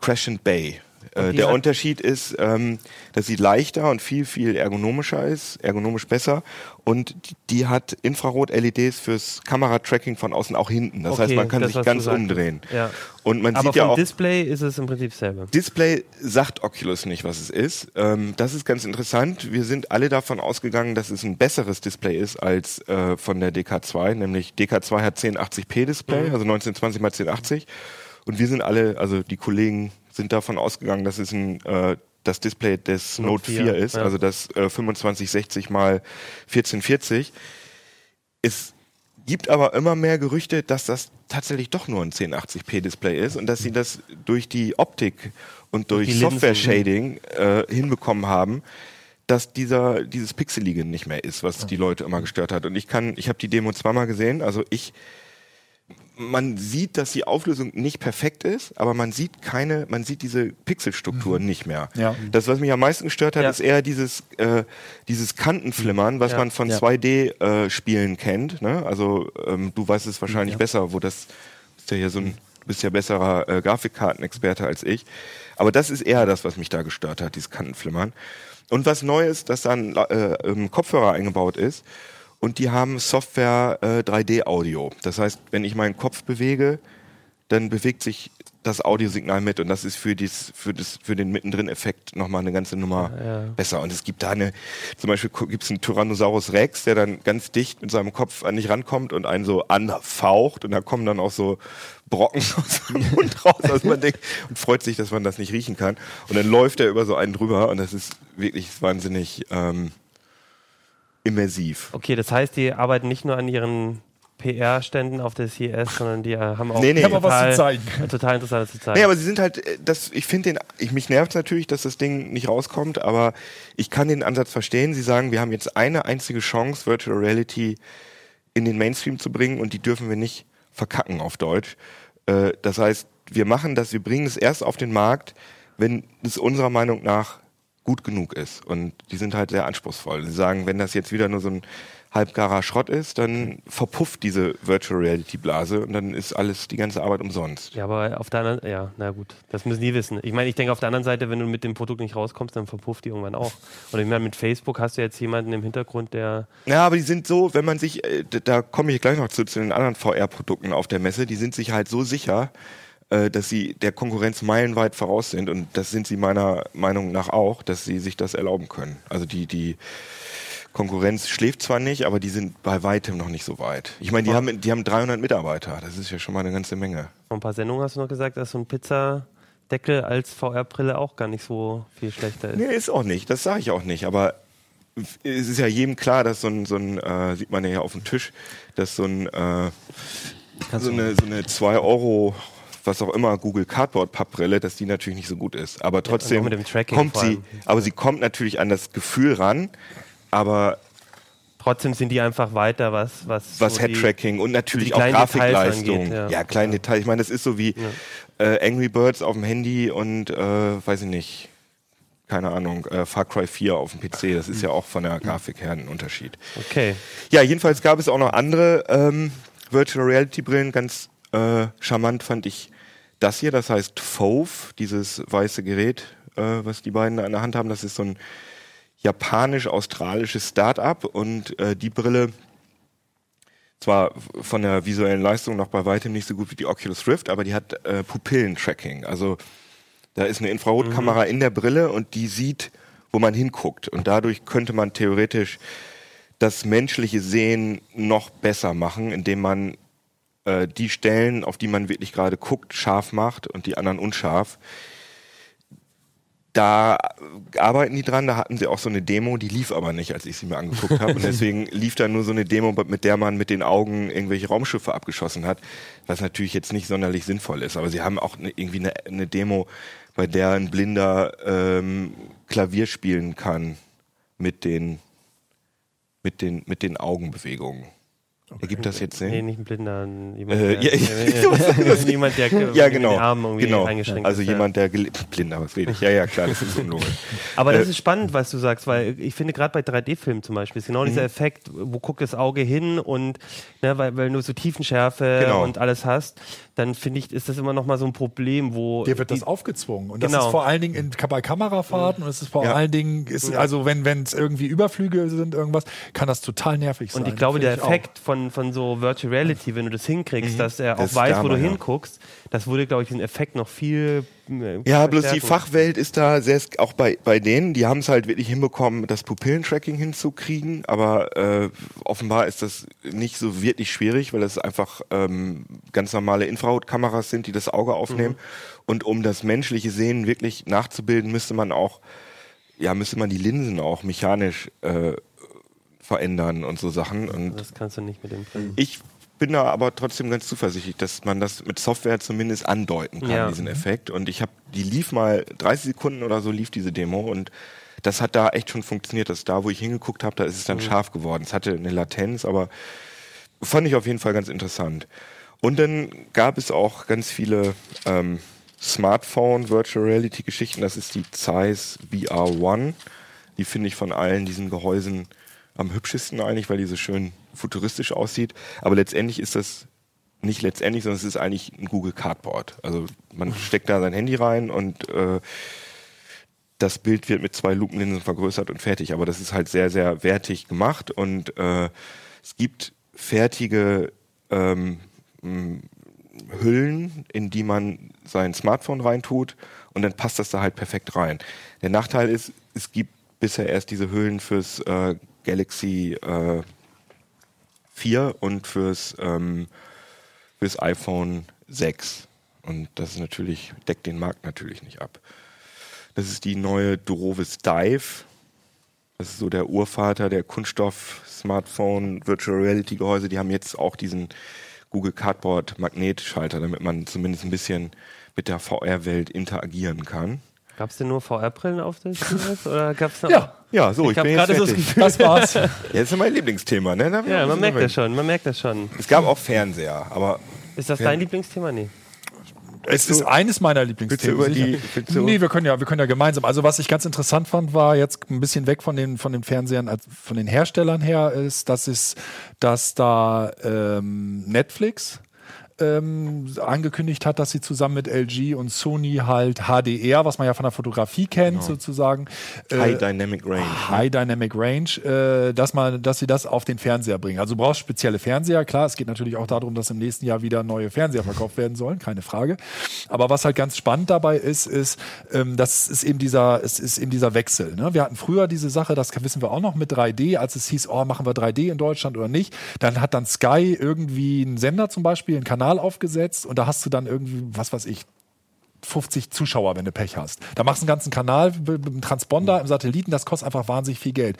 Crescent Bay. Äh, der Unterschied ist, ähm, dass sie leichter und viel, viel ergonomischer ist, ergonomisch besser. Und die, hat Infrarot-LEDs fürs Kameratracking von außen auch hinten. Das heißt, Okay, man kann das, sich ganz umdrehen. Ja. Und man Aber sieht ja auch. Display ist es im Prinzip selber. Display sagt Oculus nicht, was es ist. Ähm, das ist ganz interessant. Wir sind alle davon ausgegangen, dass es ein besseres Display ist als äh, von der DK2, nämlich DK2 hat 1080p Display, also 1920 x 1080. Und wir sind alle, also die Kollegen sind davon ausgegangen, dass es ein äh, das Display des Note Note 4, 4, ist, ja. also das äh, 2560 mal 1440. Es gibt aber immer mehr Gerüchte, dass das tatsächlich doch nur ein 1080p Display ist und dass sie das durch die Optik und durch. Software-Shading äh, hinbekommen haben, dass dieser dieses Pixelige nicht mehr ist, was die Leute immer gestört hat. Und ich kann, ich habe die Demo zweimal gesehen, also ich man sieht, dass die Auflösung nicht perfekt ist, aber man sieht keine, man sieht diese Pixelstruktur Mhm. nicht mehr. Ja. Das, was mich am meisten gestört hat, Ja. ist eher dieses, äh, dieses Kantenflimmern, was Ja. man von Ja. 2D-Spielen kennt. Ne? Also ähm, du weißt es wahrscheinlich besser, wo das bist ja hier so ein, du bist ja besserer äh, Grafikkartenexperte als ich. Aber das ist eher das, was mich da gestört hat, dieses Kantenflimmern. Und was neu ist, dass da ein äh, Kopfhörer eingebaut ist und die haben Software äh, 3D-Audio. Das heißt, wenn ich meinen Kopf bewege, dann bewegt sich das Audiosignal mit und das ist für, dies, für, das, für den Mittendrin-Effekt nochmal eine ganze Nummer Ja. besser. Und es gibt da eine, zum Beispiel gibt es einen Tyrannosaurus Rex, der dann ganz dicht mit seinem Kopf an dich rankommt und einen so anfaucht und da kommen dann auch so Brocken aus dem Mund raus, dass man denkt und freut sich, dass man das nicht riechen kann. Und dann läuft er über so einen drüber und das ist wirklich wahnsinnig ähm, immersiv. Okay, das heißt, die arbeiten nicht nur an ihren PR-Ständen auf der CES, sondern die äh, haben auch Nee, nee. Auch was zu zeigen. äh, total interessantes zu zeigen. Nee, aber sie sind halt, äh, das, ich finde den, ich, mich nervt natürlich, dass das Ding nicht rauskommt, aber ich kann den Ansatz verstehen. Sie sagen, wir haben jetzt eine einzige Chance, Virtual Reality in den Mainstream zu bringen und die dürfen wir nicht verkacken auf Deutsch. Das heißt, wir machen das, wir bringen es erst auf den Markt, wenn es unserer Meinung nach gut genug ist. Und die sind halt sehr anspruchsvoll. Sie sagen, wenn das jetzt wieder nur so ein halbgarer Schrott ist, dann verpufft diese Virtual Reality Blase und dann ist alles, die ganze Arbeit umsonst. Ja, aber auf der anderen, ja, na gut, das müssen die wissen. Ich meine, ich denke auf der anderen Seite, wenn du mit dem Produkt nicht rauskommst, dann verpufft die irgendwann auch. Und ich meine, mit Facebook hast du jetzt jemanden im Hintergrund, der, Ja, aber die sind so, wenn man sich, äh, da komme ich gleich noch zu, zu den anderen VR-Produkten auf der Messe, die sind sich halt so sicher, äh, dass sie der Konkurrenz meilenweit voraus sind und das sind sie meiner Meinung nach auch, dass sie sich das erlauben können. Also die, die Konkurrenz schläft zwar nicht, aber die sind bei weitem noch nicht so weit. Ich meine, die haben, die haben 300 Mitarbeiter, das ist ja schon mal eine ganze Menge. vor ein paar Sendungen hast du noch gesagt, dass so ein Pizzadeckel als VR-Brille auch gar nicht so viel schlechter ist. Nee, ist auch nicht, das sage ich auch nicht, aber es ist ja jedem klar, dass so ein, so ein äh, sieht man ja hier auf dem Tisch, dass so ein äh, so eine, so eine 2 Euro, was auch immer, Google Cardboard Pappbrille, dass die natürlich nicht so gut ist. Aber trotzdem mit dem Tracking kommt sie, aber sie kommt natürlich an das Gefühl ran, aber Trotzdem sind die einfach weiter, was was, was so Head-Tracking und natürlich die auch Grafikleistung. angeht, ja. ja. kleine Details. Ich meine, das ist so wie äh, Angry Birds auf dem Handy und äh, weiß ich nicht, keine Ahnung, äh, Far Cry 4 auf dem PC. Das ist ja auch von der Grafik her ein Unterschied. Okay. Ja, jedenfalls gab es auch noch andere ähm, Virtual Reality Brillen. Ganz äh, charmant fand ich das hier. Das heißt Fove, dieses weiße Gerät, äh, was die beiden da in der Hand haben. Das ist so ein japanisch-australisches Start-up und äh, die Brille zwar von der visuellen Leistung noch bei weitem nicht so gut wie die Oculus Rift, aber die hat äh, Pupillentracking. Also da ist eine Infrarotkamera in der Brille und die sieht, wo man hinguckt. Und dadurch könnte man theoretisch das menschliche Sehen noch besser machen, indem man äh, die Stellen, auf die man wirklich gerade guckt, scharf macht und die anderen unscharf. Da arbeiten die dran, da hatten sie auch so eine Demo, die lief aber nicht, als ich sie mir angeguckt habe. Und deswegen lief da nur so eine Demo, mit der man mit den Augen irgendwelche Raumschiffe abgeschossen hat, was natürlich jetzt nicht sonderlich sinnvoll ist. Aber sie haben auch ne, irgendwie eine, eine Demo, bei der ein Blinder ähm, Klavier spielen kann mit den, mit den, mit den Augenbewegungen. Ergibt das jetzt Sinn? Nee, nicht ein Blinder, jemand, Äh, der, ja, äh, jemand, der ja, genau. den Armen irgendwie genau. eingeschränkt also ist. ja. jemand, der blinder, was rede ich? Ja, ja, klar, das ist unlogisch. Aber das Äh, ist spannend, was du sagst, weil ich finde gerade bei 3D-Filmen zum Beispiel ist genau Mhm. dieser Effekt, wo guckt das Auge hin und ne, weil, weil du so Tiefenschärfe Genau. und alles hast, dann finde ich, ist das immer noch mal so ein Problem, wo Dir wird die, das aufgezwungen. Und das Genau. ist vor allen Dingen in, bei Kamerafahrten und es ist vor Ja. allen Dingen, ist, also wenn es irgendwie Überflüge sind, irgendwas, kann das total nervig sein. und ich glaube, der auch. Effekt von, von so Virtual Reality, wenn du das hinkriegst, dass er auch Mhm. Das weiß, wo du hinguckst, das würde, glaube ich, diesen Effekt noch viel äh, Ja, bloß die. Fachwelt ist da sehr, auch bei, bei denen, die haben es halt wirklich hinbekommen, das Pupillentracking hinzukriegen, aber äh, offenbar ist das nicht so wirklich schwierig, weil das einfach ähm, ganz normale Infrarotkameras sind, die das Auge aufnehmen. Und um das menschliche Sehen wirklich nachzubilden, müsste man auch, ja, müsste man die Linsen auch mechanisch äh, verändern und so Sachen. Und Das kannst du nicht mit dem Film. ich bin da aber trotzdem ganz zuversichtlich, dass man das mit Software zumindest andeuten kann, Ja. diesen Effekt. Und ich habe, die lief mal 30 Sekunden oder so lief diese Demo und das hat da echt schon funktioniert. Das da, wo ich hingeguckt habe, da ist es dann scharf geworden. Es hatte eine Latenz, aber fand ich auf jeden Fall ganz interessant. Und dann gab es auch ganz viele ähm, Smartphone Virtual Reality Geschichten. Das ist die Zeiss VR One. Die finde ich von allen diesen Gehäusen am hübschesten eigentlich, weil die so schön futuristisch aussieht. Aber letztendlich ist das nicht letztendlich, sondern es ist eigentlich ein Google Cardboard. Also man steckt da sein Handy rein und äh, das Bild wird mit zwei Lupenlinsen vergrößert und fertig. Aber das ist halt sehr, sehr wertig gemacht und äh, es gibt fertige ähm, Hüllen, in die man sein Smartphone reintut und dann passt das da halt perfekt rein. Der Nachteil ist, es gibt bisher erst diese Hüllen fürs äh, Galaxy äh, 4 und fürs, ähm, fürs iPhone 6. Und das natürlich, deckt den Markt natürlich nicht ab. Das ist die neue Durovis Dive. Das ist so der Urvater der Kunststoff-Smartphone, Virtual Reality Gehäuse. Die haben jetzt auch diesen Google Cardboard Magnetschalter, damit man zumindest ein bisschen mit der VR-Welt interagieren kann. Gab es denn nur VR-Brillen auf der CES? Oder gab's noch Ja. Ja, so, ich, Ich habe bin jetzt gerade so das. Gefühl. Das war's. Das ist ja mein Lieblingsthema, ne? Ja, man merkt das schon, man merkt das schon. Es gab auch Fernseher, aber Ist das dein Lieblingsthema? Nee. Es ist eines meiner Lieblingsthemen. über die. Nee, wir können ja, wir können ja gemeinsam. Also was ich ganz interessant fand, war jetzt ein bisschen weg von den von den Fernsehern, von den Herstellern her, ist, dass es, dass da ähm, Netflix ähm, angekündigt hat, dass sie zusammen mit LG und Sony halt HDR, was man ja von der Fotografie kennt, sozusagen, äh, High Dynamic Range. High Dynamic Range, äh, dass man, dass sie das auf den Fernseher bringen. Also du brauchst spezielle Fernseher. Klar, es geht natürlich auch darum, dass im nächsten Jahr wieder neue Fernseher verkauft werden sollen, keine Frage. Aber was halt ganz spannend dabei ist, ist, ähm, das ist eben dieser, es ist eben dieser Wechsel. Ne? Wir hatten früher diese Sache, das wissen wir auch noch mit 3D, als es hieß, oh, machen wir 3D in Deutschland oder nicht. Dann hat dann Sky irgendwie einen Sender zum Beispiel, einen Kanal aufgesetzt und da hast du dann irgendwie, was weiß ich, 50 Zuschauer, wenn du Pech hast. Da machst du einen ganzen Kanal mit einem Transponder im Satelliten, das kostet einfach wahnsinnig viel Geld.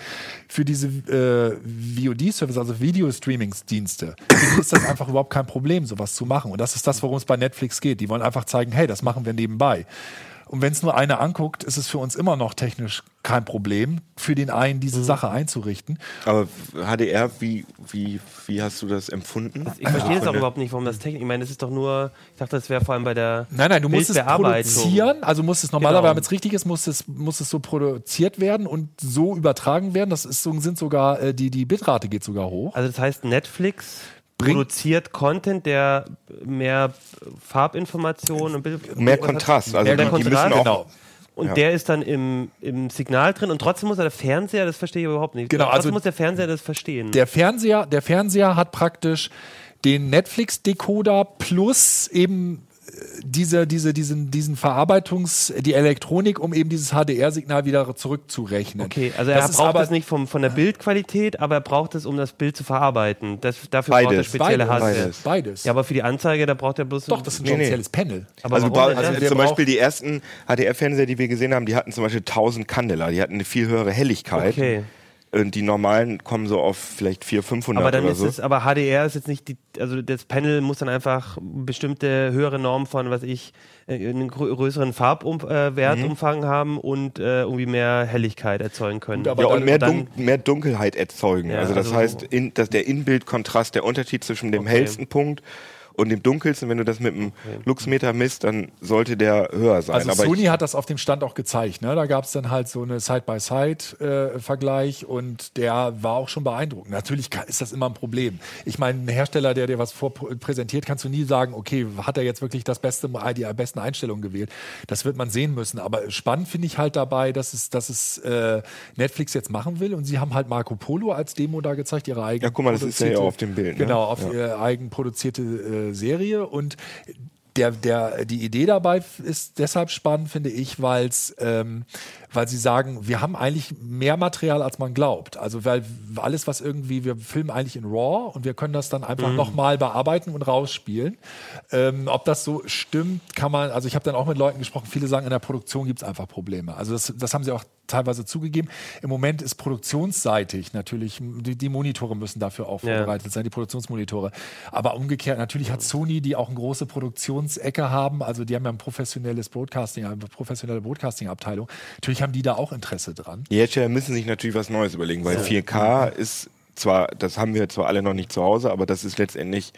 Für diese äh, VOD-Service, also Video-Streamingsdienste, ist das einfach überhaupt kein Problem, sowas zu machen. Und das ist das, worum es bei Netflix geht. Die wollen einfach zeigen, hey, das machen wir nebenbei. Und wenn es nur einer anguckt, ist es für uns immer noch technisch kein Problem, für den einen diese Sache einzurichten. Aber HDR, wie, wie, wie hast du das empfunden? Ich verstehe Von das auch überhaupt nicht, warum das Technik. Ich meine, das ist doch nur. Ich dachte, das wäre vor allem bei der. Nein, nein, du musst es produzieren, also muss es normalerweise, Genau. damit es richtig ist, muss es, muss es so produziert werden und so übertragen werden. Das ist so, sind sogar, äh, die, die Bitrate geht sogar hoch. Also, das heißt, Netflix produziert Content, der mehr Farbinformationen und Bild Mehr Kontrast. Also der die, die Kontrast, müssen auch. genau. Und Ja. der ist dann im, im Signal drin und trotzdem muss er der Fernseher, das verstehe ich überhaupt nicht. Genau, trotzdem also muss der Fernseher das verstehen. Der Fernseher, der Fernseher hat praktisch den Netflix-Decoder plus eben diese, diese, diesen, diesen Verarbeitungs-, die Elektronik, um eben dieses HDR-Signal wieder zurückzurechnen. okay, also er Das braucht aber- das nicht vom, von der Bildqualität, aber er braucht es, um das Bild zu verarbeiten. Das, dafür braucht er Beides. spezielle Beides. Hardware. Beides. Beides. Ja, aber für die Anzeige, da braucht er bloß. Doch, das ist ein Nee, nee. spezielles Panel. aber Also, warum also zum Beispiel die ersten HDR-Fernseher, die wir gesehen haben, die hatten zum Beispiel 1000 Candela. Die hatten eine viel höhere Helligkeit. Okay. Und die normalen kommen so auf vielleicht 400, 500 Aber dann oder ist so. es, aber HDR ist jetzt nicht die, also das Panel muss dann einfach bestimmte höhere Normen von, was ich, äh, einen grö- größeren Farbwertumfang haben und äh, irgendwie mehr Helligkeit erzeugen können. Gut, aber ja, dann- und mehr, dann- Dun mehr Dunkelheit erzeugen. Ja, also das also heißt, in, dass der Inbildkontrast, der Unterschied zwischen dem Okay. hellsten Punkt und dem dunkelsten, wenn du das mit einem Luxmeter misst, dann sollte der höher sein. Also Aber Sony hat das auf dem Stand auch gezeigt. Ne? Da gab es dann halt so eine Side-by-Side-Vergleich und der war auch schon beeindruckend. Natürlich kann, ist das immer ein Problem. Ich meine, ein Hersteller, der dir was vorpräsentiert, kannst du nie sagen, okay, hat er jetzt wirklich das beste, die besten Einstellungen gewählt. Das wird man sehen müssen. Aber spannend finde ich halt dabei, dass es, dass es äh, Netflix jetzt machen will und sie haben halt Marco Polo als Demo da gezeigt, ihre eigene Ja, guck mal, das ist ja auf dem Bild, ne? Genau, auf ihre eigenproduzierte äh, Serie und der, der, die Idee dabei ist deshalb spannend, finde ich, weil's, ähm, weil sie sagen, wir haben eigentlich mehr Material, als man glaubt. Also weil alles, was irgendwie, wir filmen eigentlich in RAW und wir können das dann einfach Mhm. nochmal bearbeiten und rausspielen. Ähm, ob das so stimmt, kann man, also ich habe dann auch mit Leuten gesprochen, viele sagen, in der Produktion gibt es einfach Probleme. Also das, das haben sie auch teilweise zugegeben. Im Moment ist produktionsseitig natürlich, die, die Monitore müssen dafür auch Ja. vorbereitet sein, die Produktionsmonitore. Aber umgekehrt, natürlich hat Sony, die auch eine große Produktionsecke haben, also die haben ja ein professionelles Broadcasting, eine professionelle Broadcasting-Abteilung. Natürlich haben die da auch Interesse dran. die Hersteller müssen sich natürlich was Neues überlegen, weil 4K ist zwar, das haben wir zwar alle noch nicht zu Hause, aber das ist letztendlich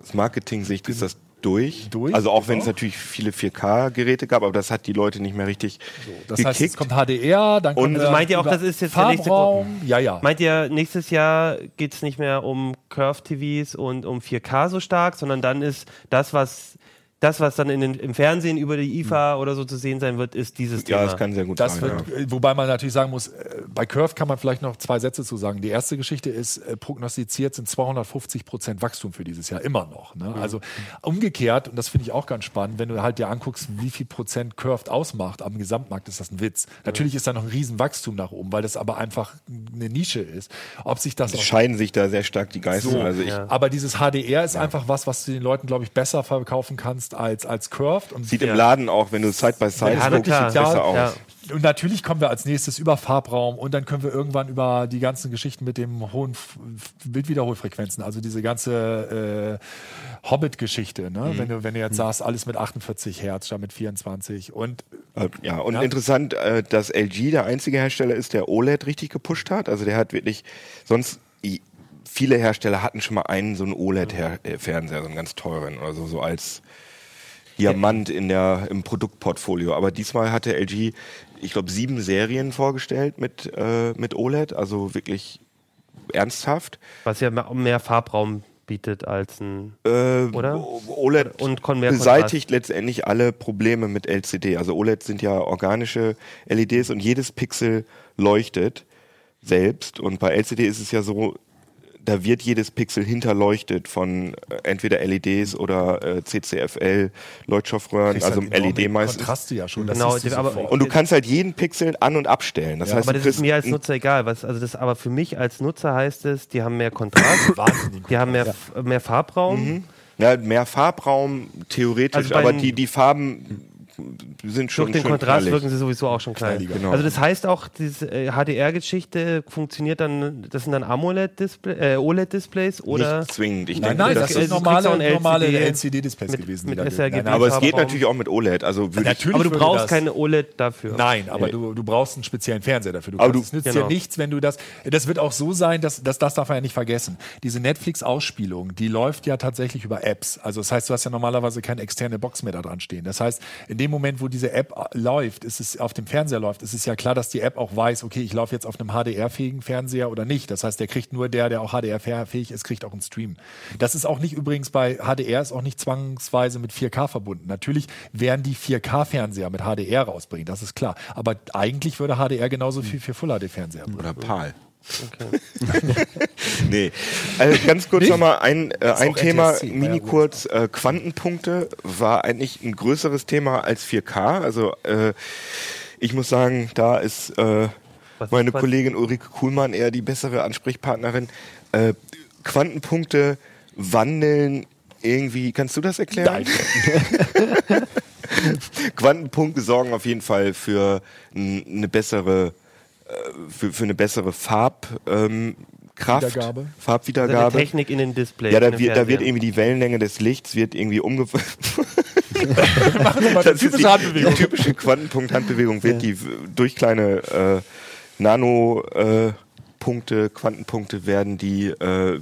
aus Marketing-Sicht ist das durch. Durch, Also auch wenn genau. es natürlich viele 4K-Geräte gab, aber das hat die Leute nicht mehr richtig Das heißt, gekickt. es kommt HDR, dann Und kommt äh, meint ihr auch, das ist jetzt der nächste Farbraum? Ja, ja. Meint ihr, nächstes Jahr geht es nicht mehr um Curve-TVs und um 4K so stark, sondern dann ist das, was das, was dann in den, im Fernsehen über die IFA oder so zu sehen sein wird, ist dieses ja, Thema. das kann sehr gut Das sein. wird, äh, wobei man natürlich sagen muss, äh, bei Curve kann man vielleicht noch zwei Sätze zu sagen. Die erste Geschichte ist, äh, prognostiziert sind 250 Prozent Wachstum für dieses Jahr immer noch. Ne? Also umgekehrt, und das finde ich auch ganz spannend, wenn du halt dir anguckst, wie viel Prozent Curved ausmacht am Gesamtmarkt, ist das ein Witz. Natürlich ist da noch ein Riesenwachstum nach oben, weil das aber einfach eine Nische ist. Ob sich das scheiden sich da sehr stark die Geister. So, also ich, ja. aber dieses HDR ist einfach was, was du den Leuten, glaube ich, besser verkaufen kannst als, als Curved. Und Sieht im Laden auch, wenn du Side by Side Ja, guckst, besser Ja, aus. ja. Und natürlich kommen wir als nächstes über Farbraum und dann können wir irgendwann über die ganzen Geschichten mit dem hohen Bildwiederholfrequenzen, also diese ganze äh, Hobbit-Geschichte, ne? Mhm. wenn, du, wenn du jetzt sagst, alles mit 48 Hertz statt mit 24 und Äh, Ja, und Ja. interessant, äh, dass LG der einzige Hersteller ist, der OLED richtig gepusht hat. Also der hat wirklich, sonst viele Hersteller hatten schon mal einen so einen OLED-Fernseher, so einen ganz teuren oder so, so als Diamant in der, im Produktportfolio. Aber diesmal hatte LG, ich glaube, sieben Serien vorgestellt mit, äh, mit OLED, also wirklich ernsthaft. was ja mehr- Farbraum bietet als ein Äh, Oder? OLED und beseitigt letztendlich alle Probleme mit LCD. Also OLED sind ja organische LEDs und jedes Pixel leuchtet selbst. Und bei LCD ist es ja so, da wird jedes Pixel hinterleuchtet von äh, entweder LEDs oder äh, CCFL Leuchtstoffröhren, also halt LED meistens. Kontraste ja schon. Das Genau, aber-. Und du kannst halt jeden Pixel an- und abstellen. Das heißt, Aber das ist mir als Nutzer egal. Was, also das, aber für mich als Nutzer heißt es, die haben mehr Kontrast, die haben mehr, F- mehr Farbraum. ja, mehr Farbraum theoretisch, Also aber die, die Farben sind schon Durch den Kontrast knallig. wirken sie sowieso auch schon klein. Genau. Also das heißt auch, diese äh, HDR-Geschichte funktioniert dann, das sind dann AMOLED-Display, äh, OLED-Displays oder Nicht zwingend. Ich Nein, denke, nein, das das, ist- sind normale, ein normale LCD LCD-Displays gewesen. mit die da sRGB. Nein, nein, aber es geht natürlich auch mit OLED. Also würde ich, Natürlich aber du brauchst das- keine OLED dafür. Nein, aber du, du brauchst einen speziellen Fernseher dafür. Du Aber kannst, du- es nützt genau. dir nichts, wenn du das. Das wird auch so sein, dass, dass das darf man ja nicht vergessen. Diese Netflix-Ausspielung, die läuft ja tatsächlich über Apps. Also das heißt, du hast ja normalerweise keine externe Box mehr da dran stehen. Das heißt, in dem Moment, wo diese App äh, läuft, ist es auf dem Fernseher läuft, ist es ja klar, dass die App auch weiß, okay, ich laufe jetzt auf einem HDR-fähigen Fernseher oder nicht. Das heißt, der kriegt nur der, der auch HDR-fähig ist, kriegt auch einen Stream. Das ist auch nicht übrigens bei HDR ist auch nicht zwangsweise mit 4K verbunden. Natürlich werden die 4K-Fernseher mit HDR rausbringen, das ist klar. Aber eigentlich würde HDR genauso viel für Full HD-Fernseher bringen. oder PAL. nee. Also ganz kurz Nicht? nochmal ein, äh, ein Thema, NTSC, mini kurz. Äh, Quantenpunkte war eigentlich ein größeres Thema als 4K. Also äh, ich muss sagen, da ist äh, meine Kollegin Ulrike Kuhlmann eher die bessere Ansprechpartnerin. Äh, Quantenpunkte wandeln irgendwie, kannst du das erklären? Nein. Quantenpunkte sorgen auf jeden Fall für eine bessere, für, für eine bessere Farbkraft, ähm, Kraft, Wiedergabe. Also Farbwiedergabe. eine Technik in den Displays. Ja, da wird, da wird irgendwie die Wellenlänge des Lichts wird irgendwie umgewandelt. Machen Sie mal eine typische Handbewegung. Die typische Quantenpunkt-Handbewegung wird die w- durch kleine äh, Nanopunkte, äh, Punkte, Quantenpunkte werden die äh,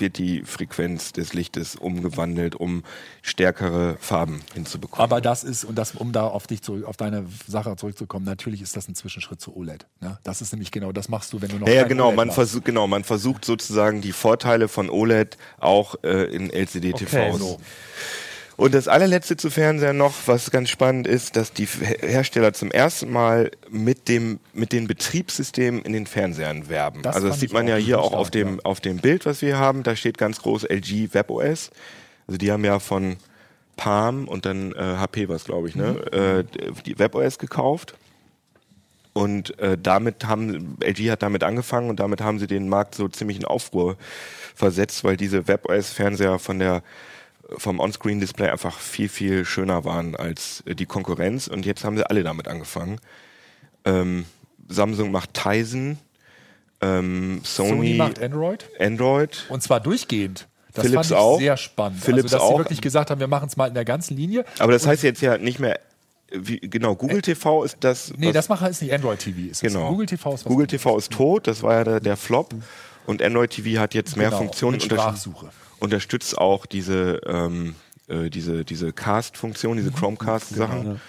wird die Frequenz des Lichtes umgewandelt, um stärkere Farben hinzubekommen. Aber das ist, und das, um da auf dich zurück, auf deine Sache zurückzukommen, natürlich ist das ein Zwischenschritt zu OLED. Ne? Das ist nämlich genau, das machst du, wenn du noch Ja, ja genau, OLED man versucht, genau, man versucht sozusagen die Vorteile von OLED auch äh, in LCD-TVs. Okay. So. Und das allerletzte zu Fernsehen noch, was ganz spannend ist, dass die Her- Hersteller zum ersten Mal mit dem mit den Betriebssystemen in den Fernsehern werben. Das also das sieht man ja hier auch auf dem ja. auf dem Bild, was wir haben. Da steht ganz groß LG WebOS. Also die haben ja von Palm und dann äh, HP was glaube ich, ne? Mhm. Äh, die WebOS gekauft. Und äh, damit haben, LG hat damit angefangen und damit haben sie den Markt so ziemlich in Aufruhr versetzt, weil diese WebOS-Fernseher von der vom On-Screen-Display einfach viel, viel schöner waren als äh, die Konkurrenz. Und jetzt haben sie alle damit angefangen. Ähm, Samsung macht Tizen, ähm, Sony, Sony macht Android Android. und zwar durchgehend. Das Philips fand ich auch. sehr spannend. Philips also, dass sie auch. wirklich gesagt haben, wir machen es mal in der ganzen Linie. Aber das heißt jetzt ja nicht mehr, wie, genau, Google TV ist das. Nee, das machen ist nicht Android TV. Ist es. Genau. Google TV ist Google. TV ist tot, das war ja der, der Flop. Und Android TV hat jetzt mehr Genau, Funktionen mit Sprachsuche. Unterstützt auch diese, ähm, äh, diese, diese Cast-Funktion, diese Chromecast-Sachen.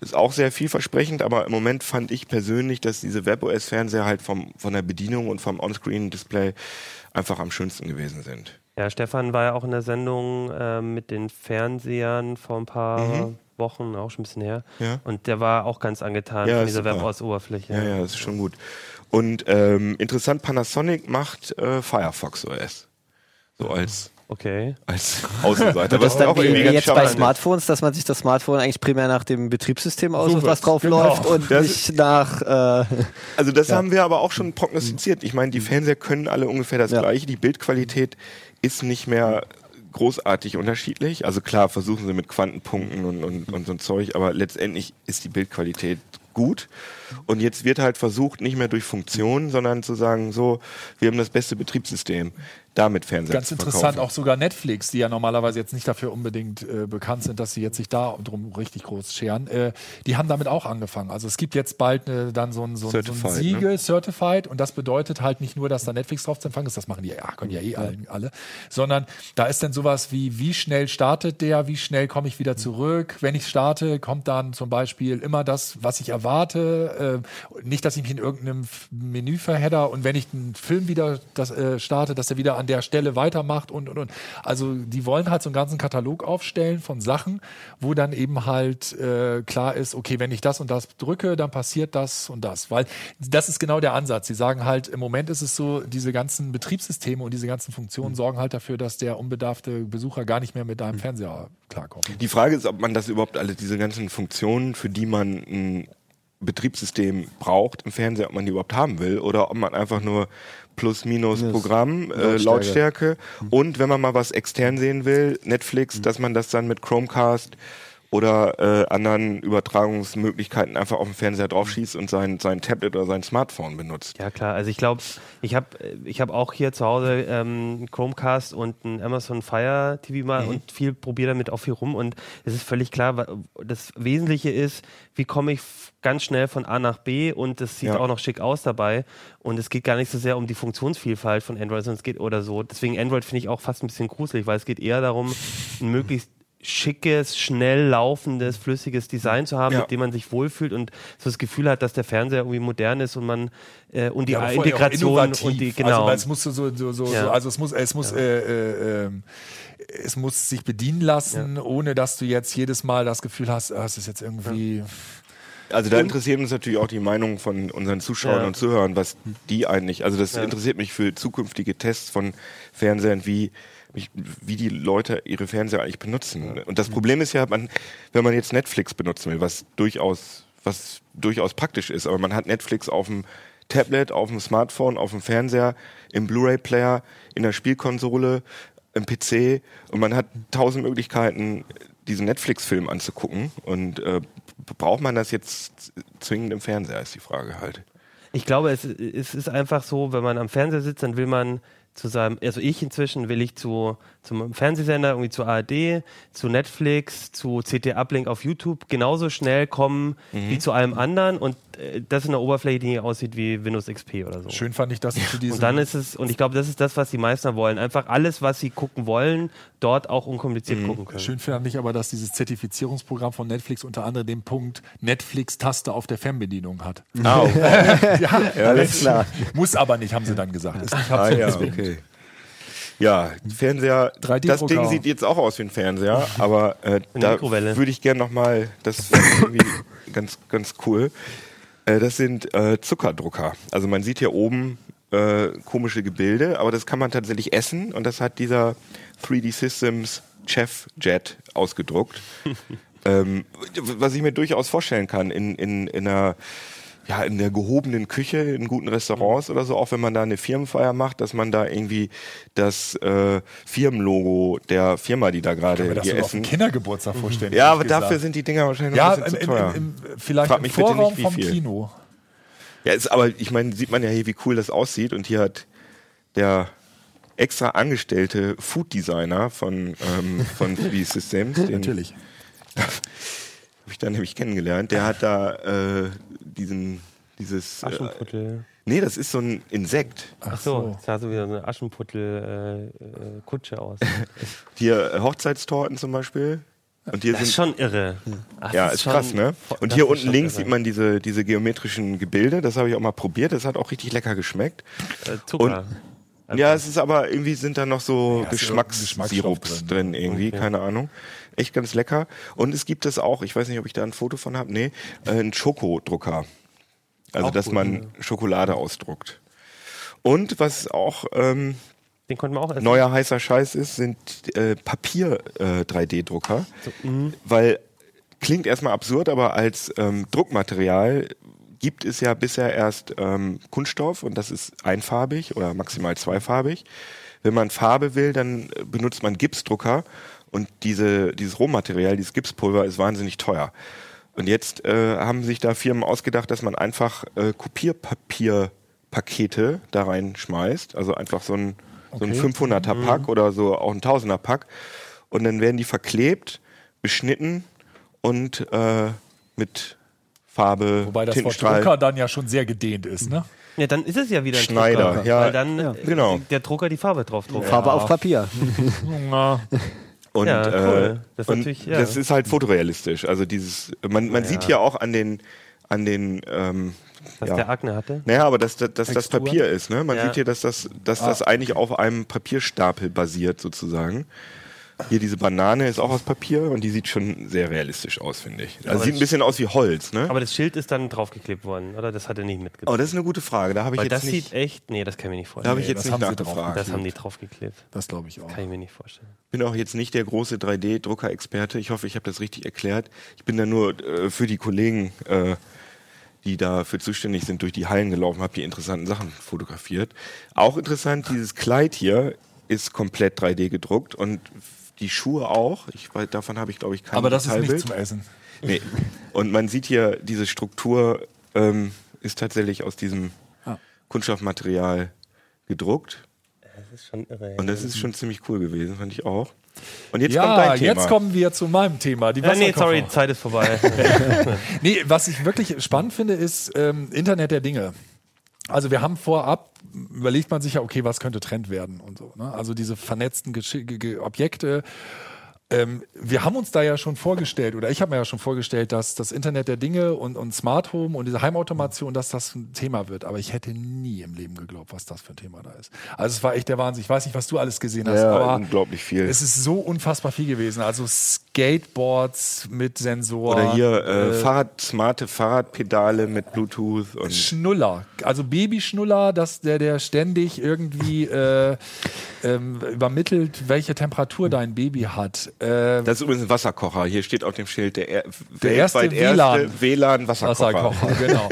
Das ist auch sehr vielversprechend, aber im Moment fand ich persönlich, dass diese WebOS-Fernseher halt vom, von der Bedienung und vom On-Screen-Display einfach am schönsten gewesen sind. Ja, Stefan war ja auch in der Sendung äh, mit den Fernsehern vor ein paar Mhm. Wochen, auch schon ein bisschen her. Ja. Und der war auch ganz angetan Ja, von dieser. WebOS-Oberfläche. Ja, ja, das ist schon gut. Und ähm, interessant, Panasonic macht äh, Firefox OS. So als, Okay. als Außenseiter. Wird das was dann auch wie irgendwie ganz jetzt bei ist. Smartphones, dass man sich das Smartphone eigentlich primär nach dem Betriebssystem aussucht, was drauf Genau. läuft und Das nicht nach äh, Also das haben wir aber auch schon prognostiziert. Ich meine, die Fernseher können alle ungefähr das Ja. gleiche. Die Bildqualität ist nicht mehr großartig unterschiedlich. Also klar, versuchen sie mit Quantenpunkten und, und, und so ein Zeug, aber letztendlich ist die Bildqualität gut. Und jetzt wird halt versucht, nicht mehr durch Funktionen, sondern zu sagen, so, wir haben das beste Betriebssystem, damit Fernseher Ganz interessant, verkaufen. auch sogar Netflix, die ja normalerweise jetzt nicht dafür unbedingt äh, bekannt sind, dass sie jetzt sich da drum richtig groß scheren, äh, die haben damit auch angefangen. Also es gibt jetzt bald äh, dann so ein, so, ein- so ein Certified, Siegel, Certified, und das bedeutet halt nicht nur, dass da Netflix drauf zu empfangen ist, das machen die ja, können ja eh allen, alle, sondern da ist dann sowas wie, wie schnell startet der, wie schnell komme ich wieder zurück. Wenn ich starte, kommt dann zum Beispiel immer das, was ich erwarte. Äh, nicht, dass ich mich in irgendeinem Menü verhedder und wenn ich einen Film wieder das, äh, starte, dass er wieder an der Stelle weitermacht und, und, und. Also die wollen halt so einen ganzen Katalog aufstellen von Sachen, wo dann eben halt äh, klar ist, okay, wenn ich das und das drücke, dann passiert das und das. Weil das ist genau der Ansatz. Sie sagen halt, im Moment ist es so, diese ganzen Betriebssysteme und diese ganzen Funktionen sorgen halt dafür, dass der unbedarfte Besucher gar nicht mehr mit deinem Fernseher klarkommt. Die Frage ist, ob man das überhaupt alle, diese ganzen Funktionen, für die man ein Betriebssystem braucht im Fernseher, ob man die überhaupt haben will oder ob man einfach nur plus minus Programm, äh, Lautstärke. Lautstärke. Und wenn man mal was extern sehen will, Netflix, dass man das dann mit Chromecast oder äh, anderen Übertragungsmöglichkeiten einfach auf den Fernseher draufschießt und sein, sein Tablet oder sein Smartphone benutzt. Ja klar, also ich glaube, ich habe ich hab auch hier zu Hause ähm, einen Chromecast und ein Amazon Fire TV mal Mhm. und viel probiere damit auch viel rum und es ist völlig klar, das Wesentliche ist, wie komme ich ganz schnell von A nach B und das sieht Ja. auch noch schick aus dabei und es geht gar nicht so sehr um die Funktionsvielfalt von Android, sondern es geht oder so. Deswegen Android finde ich auch fast ein bisschen gruselig, weil es geht eher darum, ein möglichst schickes, schnell laufendes, flüssiges Design zu haben, Ja. mit dem man sich wohlfühlt und so das Gefühl hat, dass der Fernseher irgendwie modern ist und man äh, und die Ja, Integration und die Also genau. weil es muss so, so, so, so Ja. also es muss, es muss, äh, äh, ähm, es muss sich bedienen lassen, ohne dass du jetzt jedes Mal das Gefühl hast, ah, es ist jetzt irgendwie. Also da interessiert uns natürlich auch die Meinung von unseren Zuschauern Ja. und Zuhörern, was die eigentlich, also das interessiert mich für zukünftige Tests von Fernsehern, wie mich- wie die Leute ihre Fernseher eigentlich benutzen. Und das Problem ist ja, man, wenn man jetzt Netflix benutzen will, was durchaus, was durchaus praktisch ist, aber man hat Netflix auf dem Tablet, auf dem Smartphone, auf dem Fernseher, im Blu-ray-Player, in der Spielkonsole, im PC und man hat tausend Möglichkeiten, diesen Netflix-Film anzugucken. Und äh, braucht man das jetzt zwingend im Fernseher, ist die Frage halt. Ich glaube, es, es ist einfach so, wenn man am Fernseher sitzt, dann will man zu seinem, also ich inzwischen will ich zu zum Fernsehsender, irgendwie zu ARD, zu Netflix, zu CT Uplink auf YouTube genauso schnell kommen Mhm. wie zu allem anderen und äh, das in einer Oberfläche, die aussieht wie Windows XP oder so. Schön fand ich, dass sie zu diesem. Und dann ist es, und ich glaube, das ist das, was die meisten wollen. Einfach alles, was sie gucken wollen, dort auch unkompliziert gucken können. Schön fand ich aber, dass dieses Zertifizierungsprogramm von Netflix unter anderem den Punkt Netflix-Taste auf der Fernbedienung hat. Ah, ja, alles klar. Muss aber nicht, haben sie dann gesagt. Ist nicht ah ja, okay. Ja, Fernseher, 3D das Ding sieht jetzt auch aus wie ein Fernseher, aber äh, da würde ich gerne nochmal, das ist irgendwie ganz, ganz cool. Äh, das sind äh, Zuckerdrucker. Also man sieht hier oben äh, komische Gebilde, aber das kann man tatsächlich essen und das hat dieser 3D Systems Chef Jet ausgedruckt. ähm, was ich mir durchaus vorstellen kann in, in, in einer ja, in der gehobenen Küche, in guten Restaurants oder so, auch wenn man da eine Firmenfeier macht, dass man da irgendwie das äh, Firmenlogo der Firma, die da gerade mir das hier sogar auf einen essen. Kindergeburtstag vorstellen. Ja, aber gesagt. dafür sind die Dinger wahrscheinlich ja, noch ein im, bisschen im, zu teuer. im, im, vielleicht Frag im mich bitte Vorraum nicht, wie vom viel. Kino. Ja, ist, aber ich meine, sieht man ja hier, wie cool das aussieht. Und hier hat der extra angestellte Food Designer von, ähm, von 3D Systems, den Natürlich. habe ich da nämlich kennengelernt, der hat da äh, diesen dieses äh, Aschenputtel. Nee, das ist so ein Insekt. Ach so, das sah so wie so eine Aschenputtel-Kutsche äh, aus. Hier äh, Hochzeitstorten zum Beispiel. Und hier Das ist sind, schon irre. Ach, ja, ist schon- krass, ne? Und hier ist unten links irre. sieht man diese, diese geometrischen Gebilde. Das habe ich auch mal probiert. Das hat auch richtig lecker geschmeckt. Äh, Zucker. Ja, es ist aber irgendwie sind da noch so Ja, ist Geschmackssirups drin, Geschmacksstoff irgendwie, keine Ahnung. Echt ganz lecker. Und es gibt es auch, ich weiß nicht, ob ich da ein Foto von habe, nee, äh, einen Schokodrucker. Also, Auch dass gut, man Schokolade ausdruckt. Und was auch ähm, neuer heißer Scheiß ist, sind äh, Papier-3D-Drucker. mhm. Weil klingt erstmal absurd, aber als ähm, Druckmaterial gibt es ja bisher erst ähm, Kunststoff und das ist einfarbig oder maximal zweifarbig. Wenn man Farbe will, dann äh, benutzt man Gipsdrucker und diese, dieses Rohmaterial, dieses Gipspulver ist wahnsinnig teuer. Und jetzt äh, haben sich da Firmen ausgedacht, dass man einfach äh, Kopierpapierpakete da reinschmeißt, also einfach so ein, so ein 500er Pack oder so auch ein 1000er Pack und dann werden die verklebt, beschnitten und äh, mit Farbe, Wobei das Wort. Drucker dann ja schon sehr gedehnt ist, ne? Ja, dann ist es ja wieder ein Schneider, Drucker, ja. Weil dann äh, genau. der Drucker die Farbe drauf druckt. Farbe auf Papier. Und, Ja, cool. äh, Das ist und natürlich, ja. das ist halt fotorealistisch. Also dieses, man, man sieht hier auch an den, an den, ähm, Was ja. der Akne hatte. Naja, aber dass, dass, dass das? Papier ist, ne? Man Ja. sieht hier, dass das, dass das eigentlich auf einem Papierstapel basiert, sozusagen. Hier diese Banane ist auch aus Papier und die sieht schon sehr realistisch aus, finde ich. Also Aber sieht ein das- bisschen aus wie Holz, ne? Aber das Schild ist dann draufgeklebt worden, oder? Das hat er nicht mitgebracht. Oh, das ist eine gute Frage. Da habe ich Weil jetzt das nicht, sieht echt, nee, das kann ich mir nicht da vorstellen. habe ich Nee, jetzt das nicht nachgefragt. das haben die draufgeklebt. Das glaube ich auch. Kann ich mir nicht vorstellen. bin auch jetzt nicht der große 3D-Drucker-Experte. Ich hoffe, ich habe das richtig erklärt. Ich bin da nur äh, für die Kollegen, äh, die dafür zuständig sind, durch die Hallen gelaufen, habe die interessanten Sachen fotografiert. Auch interessant, dieses Kleid hier ist komplett 3D gedruckt und die Schuhe auch. Ich, weiß, davon habe ich, glaube ich, kein Aber das ist nicht Detailbild. zum Essen. Nee. Und man sieht hier, diese Struktur ähm, ist tatsächlich aus diesem Ah. Kunststoffmaterial gedruckt. Das ist schon irre. Und das ist schon ziemlich cool gewesen, fand ich auch. Und jetzt kommt Ja, dein Thema. jetzt kommen wir zu meinem Thema. Die Ja, nee, sorry, Zeit ist vorbei. Nee, was ich wirklich spannend finde, ist ähm, Internet der Dinge. Also wir haben vorab, überlegt man sich ja, okay, was könnte Trend werden und so. Ne? Also diese vernetzten Gesch Ge Ge Objekte. Ähm, wir haben uns da ja schon vorgestellt, oder ich habe mir ja schon vorgestellt, dass das Internet der Dinge und, und Smart Home und diese Heimautomation, dass das ein Thema wird. Aber ich hätte nie im Leben geglaubt, was das für ein Thema da ist. Also es war echt der Wahnsinn. Ich weiß nicht, was du alles gesehen hast, Ja, aber unglaublich viel. es ist so unfassbar viel gewesen. Also Skateboards mit Sensoren. Oder hier äh, Fahrrad, smarte Fahrradpedale mit Bluetooth und Schnuller, also Babyschnuller, dass der, der ständig irgendwie äh, ähm, übermittelt, welche Temperatur dein Baby hat. Äh, das ist übrigens ein Wasserkocher. Hier steht auf dem Schild der, er Der erste WLAN. WLAN Wasserkocher. Wasserkocher, genau.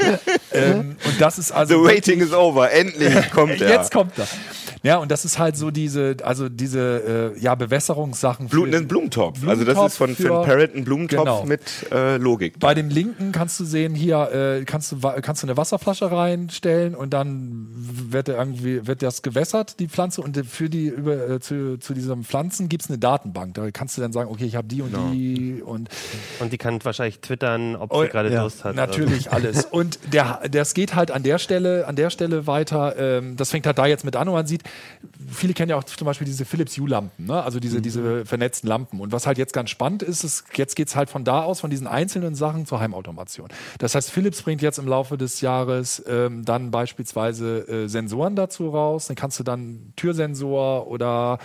ähm, und das ist The also. waiting is over. Endlich kommt er. Jetzt kommt er. Ja, und das ist halt so diese, also diese äh, ja, Bewässerungssachen. Blu für- ein Blumentopf. Also das Blumentopf ist von, für für- einen Parrot ein Blumentopf Genau. mit äh, Logik. Bei dem linken kannst du sehen, hier äh, kannst, du, kannst du eine Wasserflasche reinstellen und dann wird, irgendwie, wird das gewässert, die Pflanze. Und für die über, äh, zu, zu diesen Pflanzen gibt es eine Datenbank. Da kannst du dann sagen, okay, ich habe die und die und Und die kann wahrscheinlich twittern, ob Oh, sie gerade ja. Durst hat. Natürlich alles. Und der, das geht halt an der Stelle, an der Stelle weiter. Ähm, das fängt halt da jetzt mit an und man sieht, viele kennen ja auch zum Beispiel diese Philips Hue-Lampen, ne? also diese, diese vernetzten Lampen. Und was halt jetzt ganz spannend ist, ist, jetzt geht's halt von da aus, von diesen einzelnen Sachen zur Heimautomation. Das heißt, Philips bringt jetzt im Laufe des Jahres ähm, dann beispielsweise äh, Sensoren dazu raus. Dann kannst du dann Türsensor oder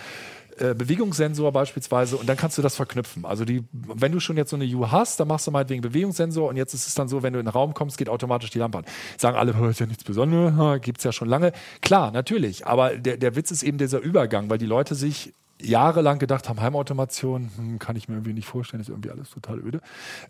äh, Bewegungssensor beispielsweise und dann kannst du das verknüpfen. Also die, wenn du schon jetzt so eine U hast, dann machst du meinetwegen Bewegungssensor und jetzt ist es dann so, wenn du in den Raum kommst, geht automatisch die Lampe an. Sagen alle, "Hö, ist ja nichts Besonderes, ha, gibt's ja schon lange. Klar, natürlich, aber der, der Witz ist eben dieser Übergang, weil die Leute sich jahrelang gedacht haben, Heimautomation hm, kann ich mir irgendwie nicht vorstellen, ist irgendwie alles total öde.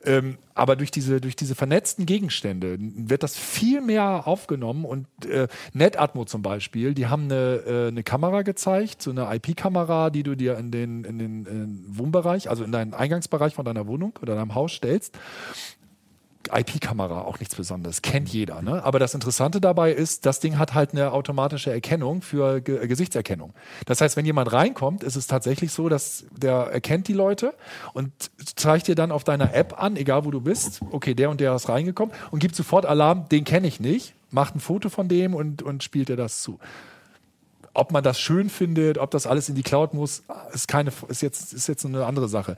Ähm, aber durch diese, durch diese vernetzten Gegenstände wird das viel mehr aufgenommen und äh, NetAtmo zum Beispiel, die haben eine, äh, eine Kamera gezeigt, so eine IP-Kamera, die du dir in den, in den in Wohnbereich, also in deinen Eingangsbereich von deiner Wohnung oder deinem Haus stellst. IP-Kamera, auch nichts Besonderes, kennt jeder. Ne? Aber das Interessante dabei ist, das Ding hat halt eine automatische Erkennung für Ge äh, Gesichtserkennung. Das heißt, wenn jemand reinkommt, ist es tatsächlich so, dass der erkennt die Leute und zeigt dir dann auf deiner App an, egal wo du bist, okay, der und der ist reingekommen und gibt sofort Alarm, den kenne ich nicht. macht ein Foto von dem und, und spielt dir das zu. Ob man das schön findet, ob das alles in die Cloud muss, ist keine, ist jetzt, ist jetzt eine andere Sache.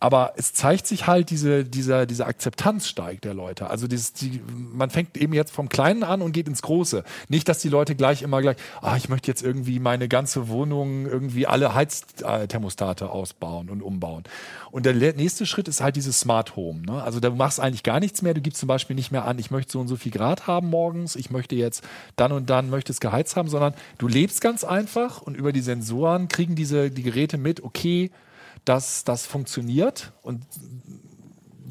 Aber es zeigt sich halt, diese, dieser, diese Akzeptanz steigt der Leute. Also dieses, die, man fängt eben jetzt vom Kleinen an und geht ins Große. Nicht, dass die Leute gleich immer gleich, ah, ich möchte jetzt irgendwie meine ganze Wohnung irgendwie alle Heizthermostate ausbauen und umbauen. Und der nächste Schritt ist halt dieses Smart Home. Ne? Also du machst eigentlich gar nichts mehr. Du gibst zum Beispiel nicht mehr an, ich möchte so und so viel Grad haben morgens, ich möchte jetzt dann und dann möchte es geheizt haben, sondern du lebst ganz einfach und über die Sensoren kriegen diese die Geräte mit, okay, dass das funktioniert und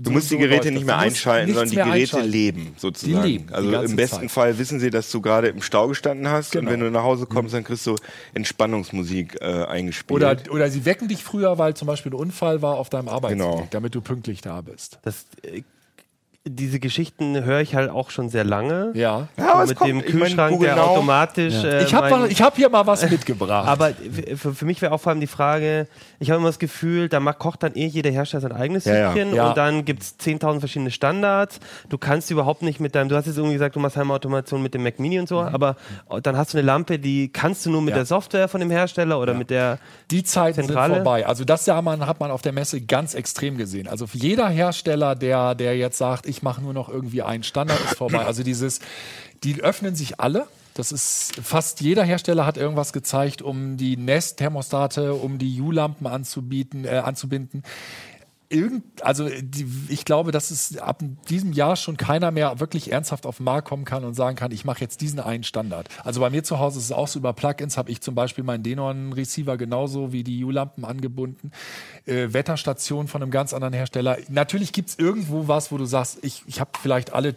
Du musst die Geräte nicht mehr einschalten, sondern die Geräte leben sozusagen. Die leben, also im besten Zeit. Fall wissen sie, dass du gerade im Stau gestanden hast Genau. und wenn du nach Hause kommst, dann kriegst du Entspannungsmusik äh, eingespielt. Oder, oder sie wecken dich früher, weil zum Beispiel ein Unfall war auf deinem Arbeitsweg, Genau. damit du pünktlich da bist. Das, äh, diese Geschichten höre ich halt auch schon sehr lange. Ja. Ja, aber es mit kommt. dem Ich Kühlschrank, Google der Now- automatisch. Äh, Ich habe mein- ich hab hier mal was mitgebracht. aber für, für mich wäre auch vor allem die Frage, ich habe immer das Gefühl, da macht, kocht dann eh jeder Hersteller sein eigenes Ja, ja. Süppchen Ja. und dann gibt es 10.000 verschiedene Standards. Du kannst überhaupt nicht mit deinem, du hast jetzt irgendwie gesagt, du machst Heimautomation mit dem Mac Mini und so, aber dann hast du eine Lampe, die kannst du nur mit Mhm. Ja. der Software von dem Hersteller oder mit der Die Zeiten Zentrale? sind vorbei. Also das ja man, hat man auf der Messe ganz extrem gesehen. Also für jeder Hersteller, der, der jetzt sagt, ich mache nur noch irgendwie einen Standard, ist vorbei. Also dieses, die öffnen sich alle. Das ist fast jeder Hersteller hat irgendwas gezeigt, um die Nest-Thermostate, um die U-Lampen anzubieten, äh, anzubinden. Irgend, also die, ich glaube, dass es ab diesem Jahr schon keiner mehr wirklich ernsthaft auf den Markt kommen kann und sagen kann, ich mache jetzt diesen einen Standard. Also bei mir zu Hause ist es auch so über Plugins, habe ich zum Beispiel meinen Denon-Receiver genauso wie die U-Lampen angebunden. Äh, Wetterstation von einem ganz anderen Hersteller. Natürlich gibt es irgendwo was, wo du sagst, ich, ich habe vielleicht alle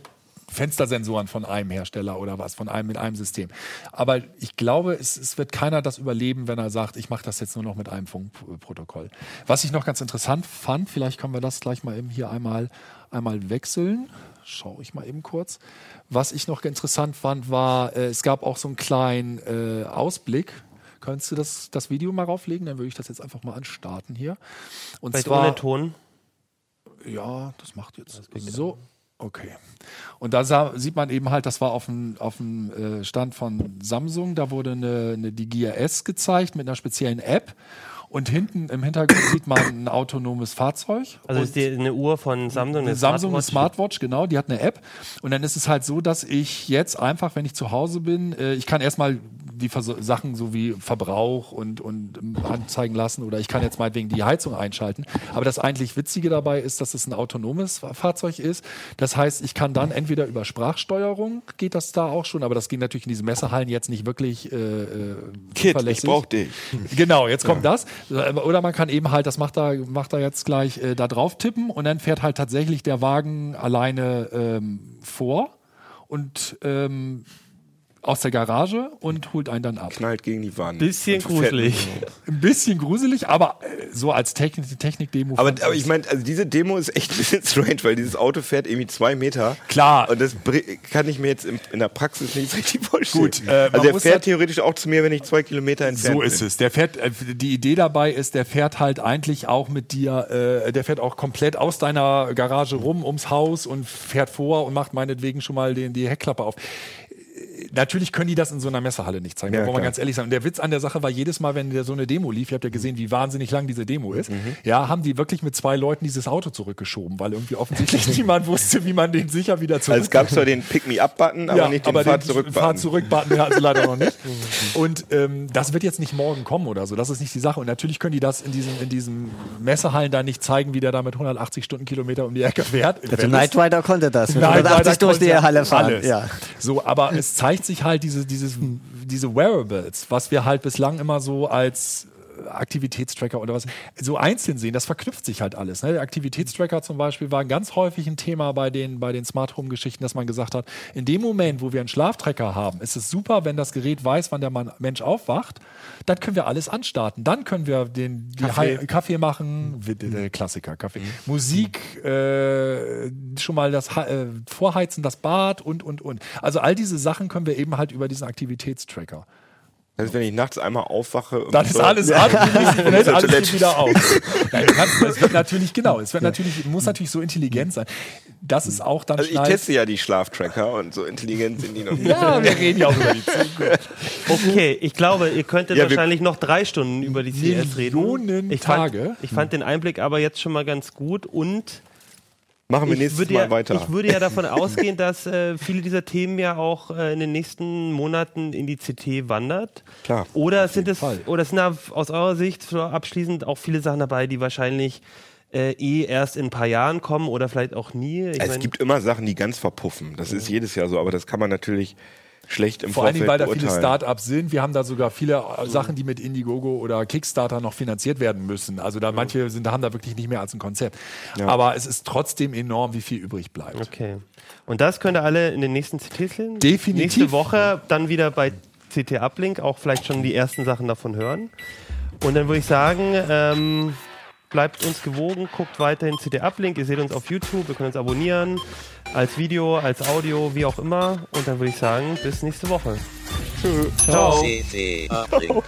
Fenstersensoren von einem Hersteller oder was, von einem mit einem System. Aber ich glaube, es, es wird keiner das überleben, wenn er sagt, ich mache das jetzt nur noch mit einem Funkprotokoll. Was ich noch ganz interessant fand, vielleicht können wir das gleich mal eben hier einmal, einmal wechseln. Schaue ich mal eben kurz. Was ich noch interessant fand, war, äh, es gab auch so einen kleinen äh, Ausblick. Könntest du das, das Video mal rauflegen? Dann würde ich das jetzt einfach mal anstarten hier. Und vielleicht zwar, ohne Ton. ja, das macht jetzt so. Okay. Und da sah, sieht man eben halt, das war auf dem, auf dem äh, Stand von Samsung, da wurde eine, eine die Gear S gezeigt mit einer speziellen App. Und hinten im Hintergrund sieht man ein autonomes Fahrzeug. Also ist die, eine Uhr von Samsung, eine Samsung eine Smartwatch, genau, die hat eine App. Und dann ist es halt so, dass ich jetzt einfach, wenn ich zu Hause bin, äh, ich kann erstmal die Vers Sachen so wie Verbrauch und, und ähm, anzeigen lassen oder ich kann jetzt meinetwegen die Heizung einschalten. Aber das eigentlich Witzige dabei ist, dass es ein autonomes Fa- Fahrzeug ist. Das heißt, ich kann dann entweder über Sprachsteuerung, geht das da auch schon, aber das ging natürlich in diesen Messehallen jetzt nicht wirklich äh, äh, Kid, ich brauch dich. Genau, jetzt kommt das. Oder man kann eben halt, das macht er, macht er jetzt gleich äh, da drauf tippen und dann fährt halt tatsächlich der Wagen alleine ähm, vor und ähm, aus der Garage und holt einen dann ab. Knallt gegen die Wand. Bisschen gruselig. Ein bisschen gruselig, aber äh, so als Technik, Technik-Demo. Aber, fand aber ich's- ich meine, also diese Demo ist echt ein bisschen strange, weil dieses Auto fährt irgendwie zwei Meter. Klar. Und das kann ich mir jetzt in, in der Praxis nicht richtig vorstellen. Gut, äh, also der fährt halt- theoretisch auch zu mir, wenn ich zwei Kilometer entfernt So bin. ist es. Der fährt, äh, die Idee dabei ist, der fährt halt eigentlich auch mit dir, äh, der fährt auch komplett aus deiner Garage rum ums Haus und fährt vor und macht meinetwegen schon mal den, die Heckklappe auf. Natürlich können die das in so einer Messehalle nicht zeigen, Ja, da wollen wir ganz ehrlich sein. Und der Witz an der Sache war jedes Mal, wenn der so eine Demo lief, ihr habt ja gesehen, wie wahnsinnig lang diese Demo ist, Mhm. ja, haben die wirklich mit zwei Leuten dieses Auto zurückgeschoben, weil irgendwie offensichtlich niemand wusste, wie man den sicher wieder zurück Also es gab zwar den Pick-Me-Up-Button, aber nicht den Fahr-Zurück-Button. Fahr-Zurück-Button, den hatten sie leider noch nicht. Und ähm, das wird jetzt nicht morgen kommen oder so. Das ist nicht die Sache. Und natürlich können die das in diesen, in diesen Messehallen da nicht zeigen, wie der da mit 180 Stundenkilometer um die Ecke fährt. Also Wenn Knight Rider konnte das. Mit Nein, 180 leider durch die Halle fahren. alles. Ja. So, aber es zeigt sich halt diese, dieses, diese Wearables, was wir halt bislang immer so als Aktivitätstracker oder was so einzeln sehen, das verknüpft sich halt alles. Ne? Der Aktivitätstracker zum Beispiel war ganz häufig ein Thema bei den, bei den Smart Home Geschichten, dass man gesagt hat, in dem Moment, wo wir einen Schlaftracker haben, ist es super, wenn das Gerät weiß, wann der Mann, Mensch aufwacht, dann können wir alles anstarten. Dann können wir den Kaffee. Kaffee, Kaffee machen, der Klassiker, Kaffee. Musik, äh, schon mal das äh, Vorheizen, das Bad und, und, und. Also all diese Sachen können wir eben halt über diesen Aktivitätstracker. Also wenn ich nachts einmal aufwache und Dann ist so- alles nächsten Minuten, Zur alles wieder auf. Nein, kannst, es wird natürlich, genau, es wird natürlich, muss natürlich so intelligent sein. das ist auch dann Also ich teste ja die Schlaftracker und so intelligent sind die noch nicht. Ja, wir reden ja auch über die Zukunft. Okay, ich glaube, ihr könntet Ja, wahrscheinlich noch drei Stunden über die CS reden. Millionen Ich fand, Tage. ich fand den Einblick aber jetzt schon mal ganz gut und Machen wir ich nächstes würde, Mal ja, weiter. ich würde ja davon ausgehen, dass äh, viele dieser Themen ja auch äh, in den nächsten Monaten in die CT wandert. Klar, Oder sind es Fall. oder sind da aus eurer Sicht abschließend auch viele Sachen dabei, die wahrscheinlich äh, eh erst in ein paar Jahren kommen oder vielleicht auch nie? Ich es mein- gibt immer Sachen, die ganz verpuffen. Das ist jedes Jahr so, aber das kann man natürlich schlecht im Vor allen Vorfeld Dingen, weil da viele beurteilen. Start-ups sind. Wir haben da sogar viele Sachen, die mit Indiegogo oder Kickstarter noch finanziert werden müssen. Also da manche sind, haben da wirklich nicht mehr als ein Konzept. Aber es ist trotzdem enorm, wie viel übrig bleibt. Okay. Und das könnt ihr alle in den nächsten CTs sehen? Definitiv. Nächste Woche dann wieder bei CT Uplink, auch vielleicht schon die ersten Sachen davon hören. Und dann würde ich sagen, ähm, bleibt uns gewogen, guckt weiterhin CT Uplink. Ihr seht uns auf YouTube, ihr könnt uns abonnieren, als Video, als Audio, wie auch immer. Und dann würde ich sagen, bis nächste Woche. Ciao. CT Uplink.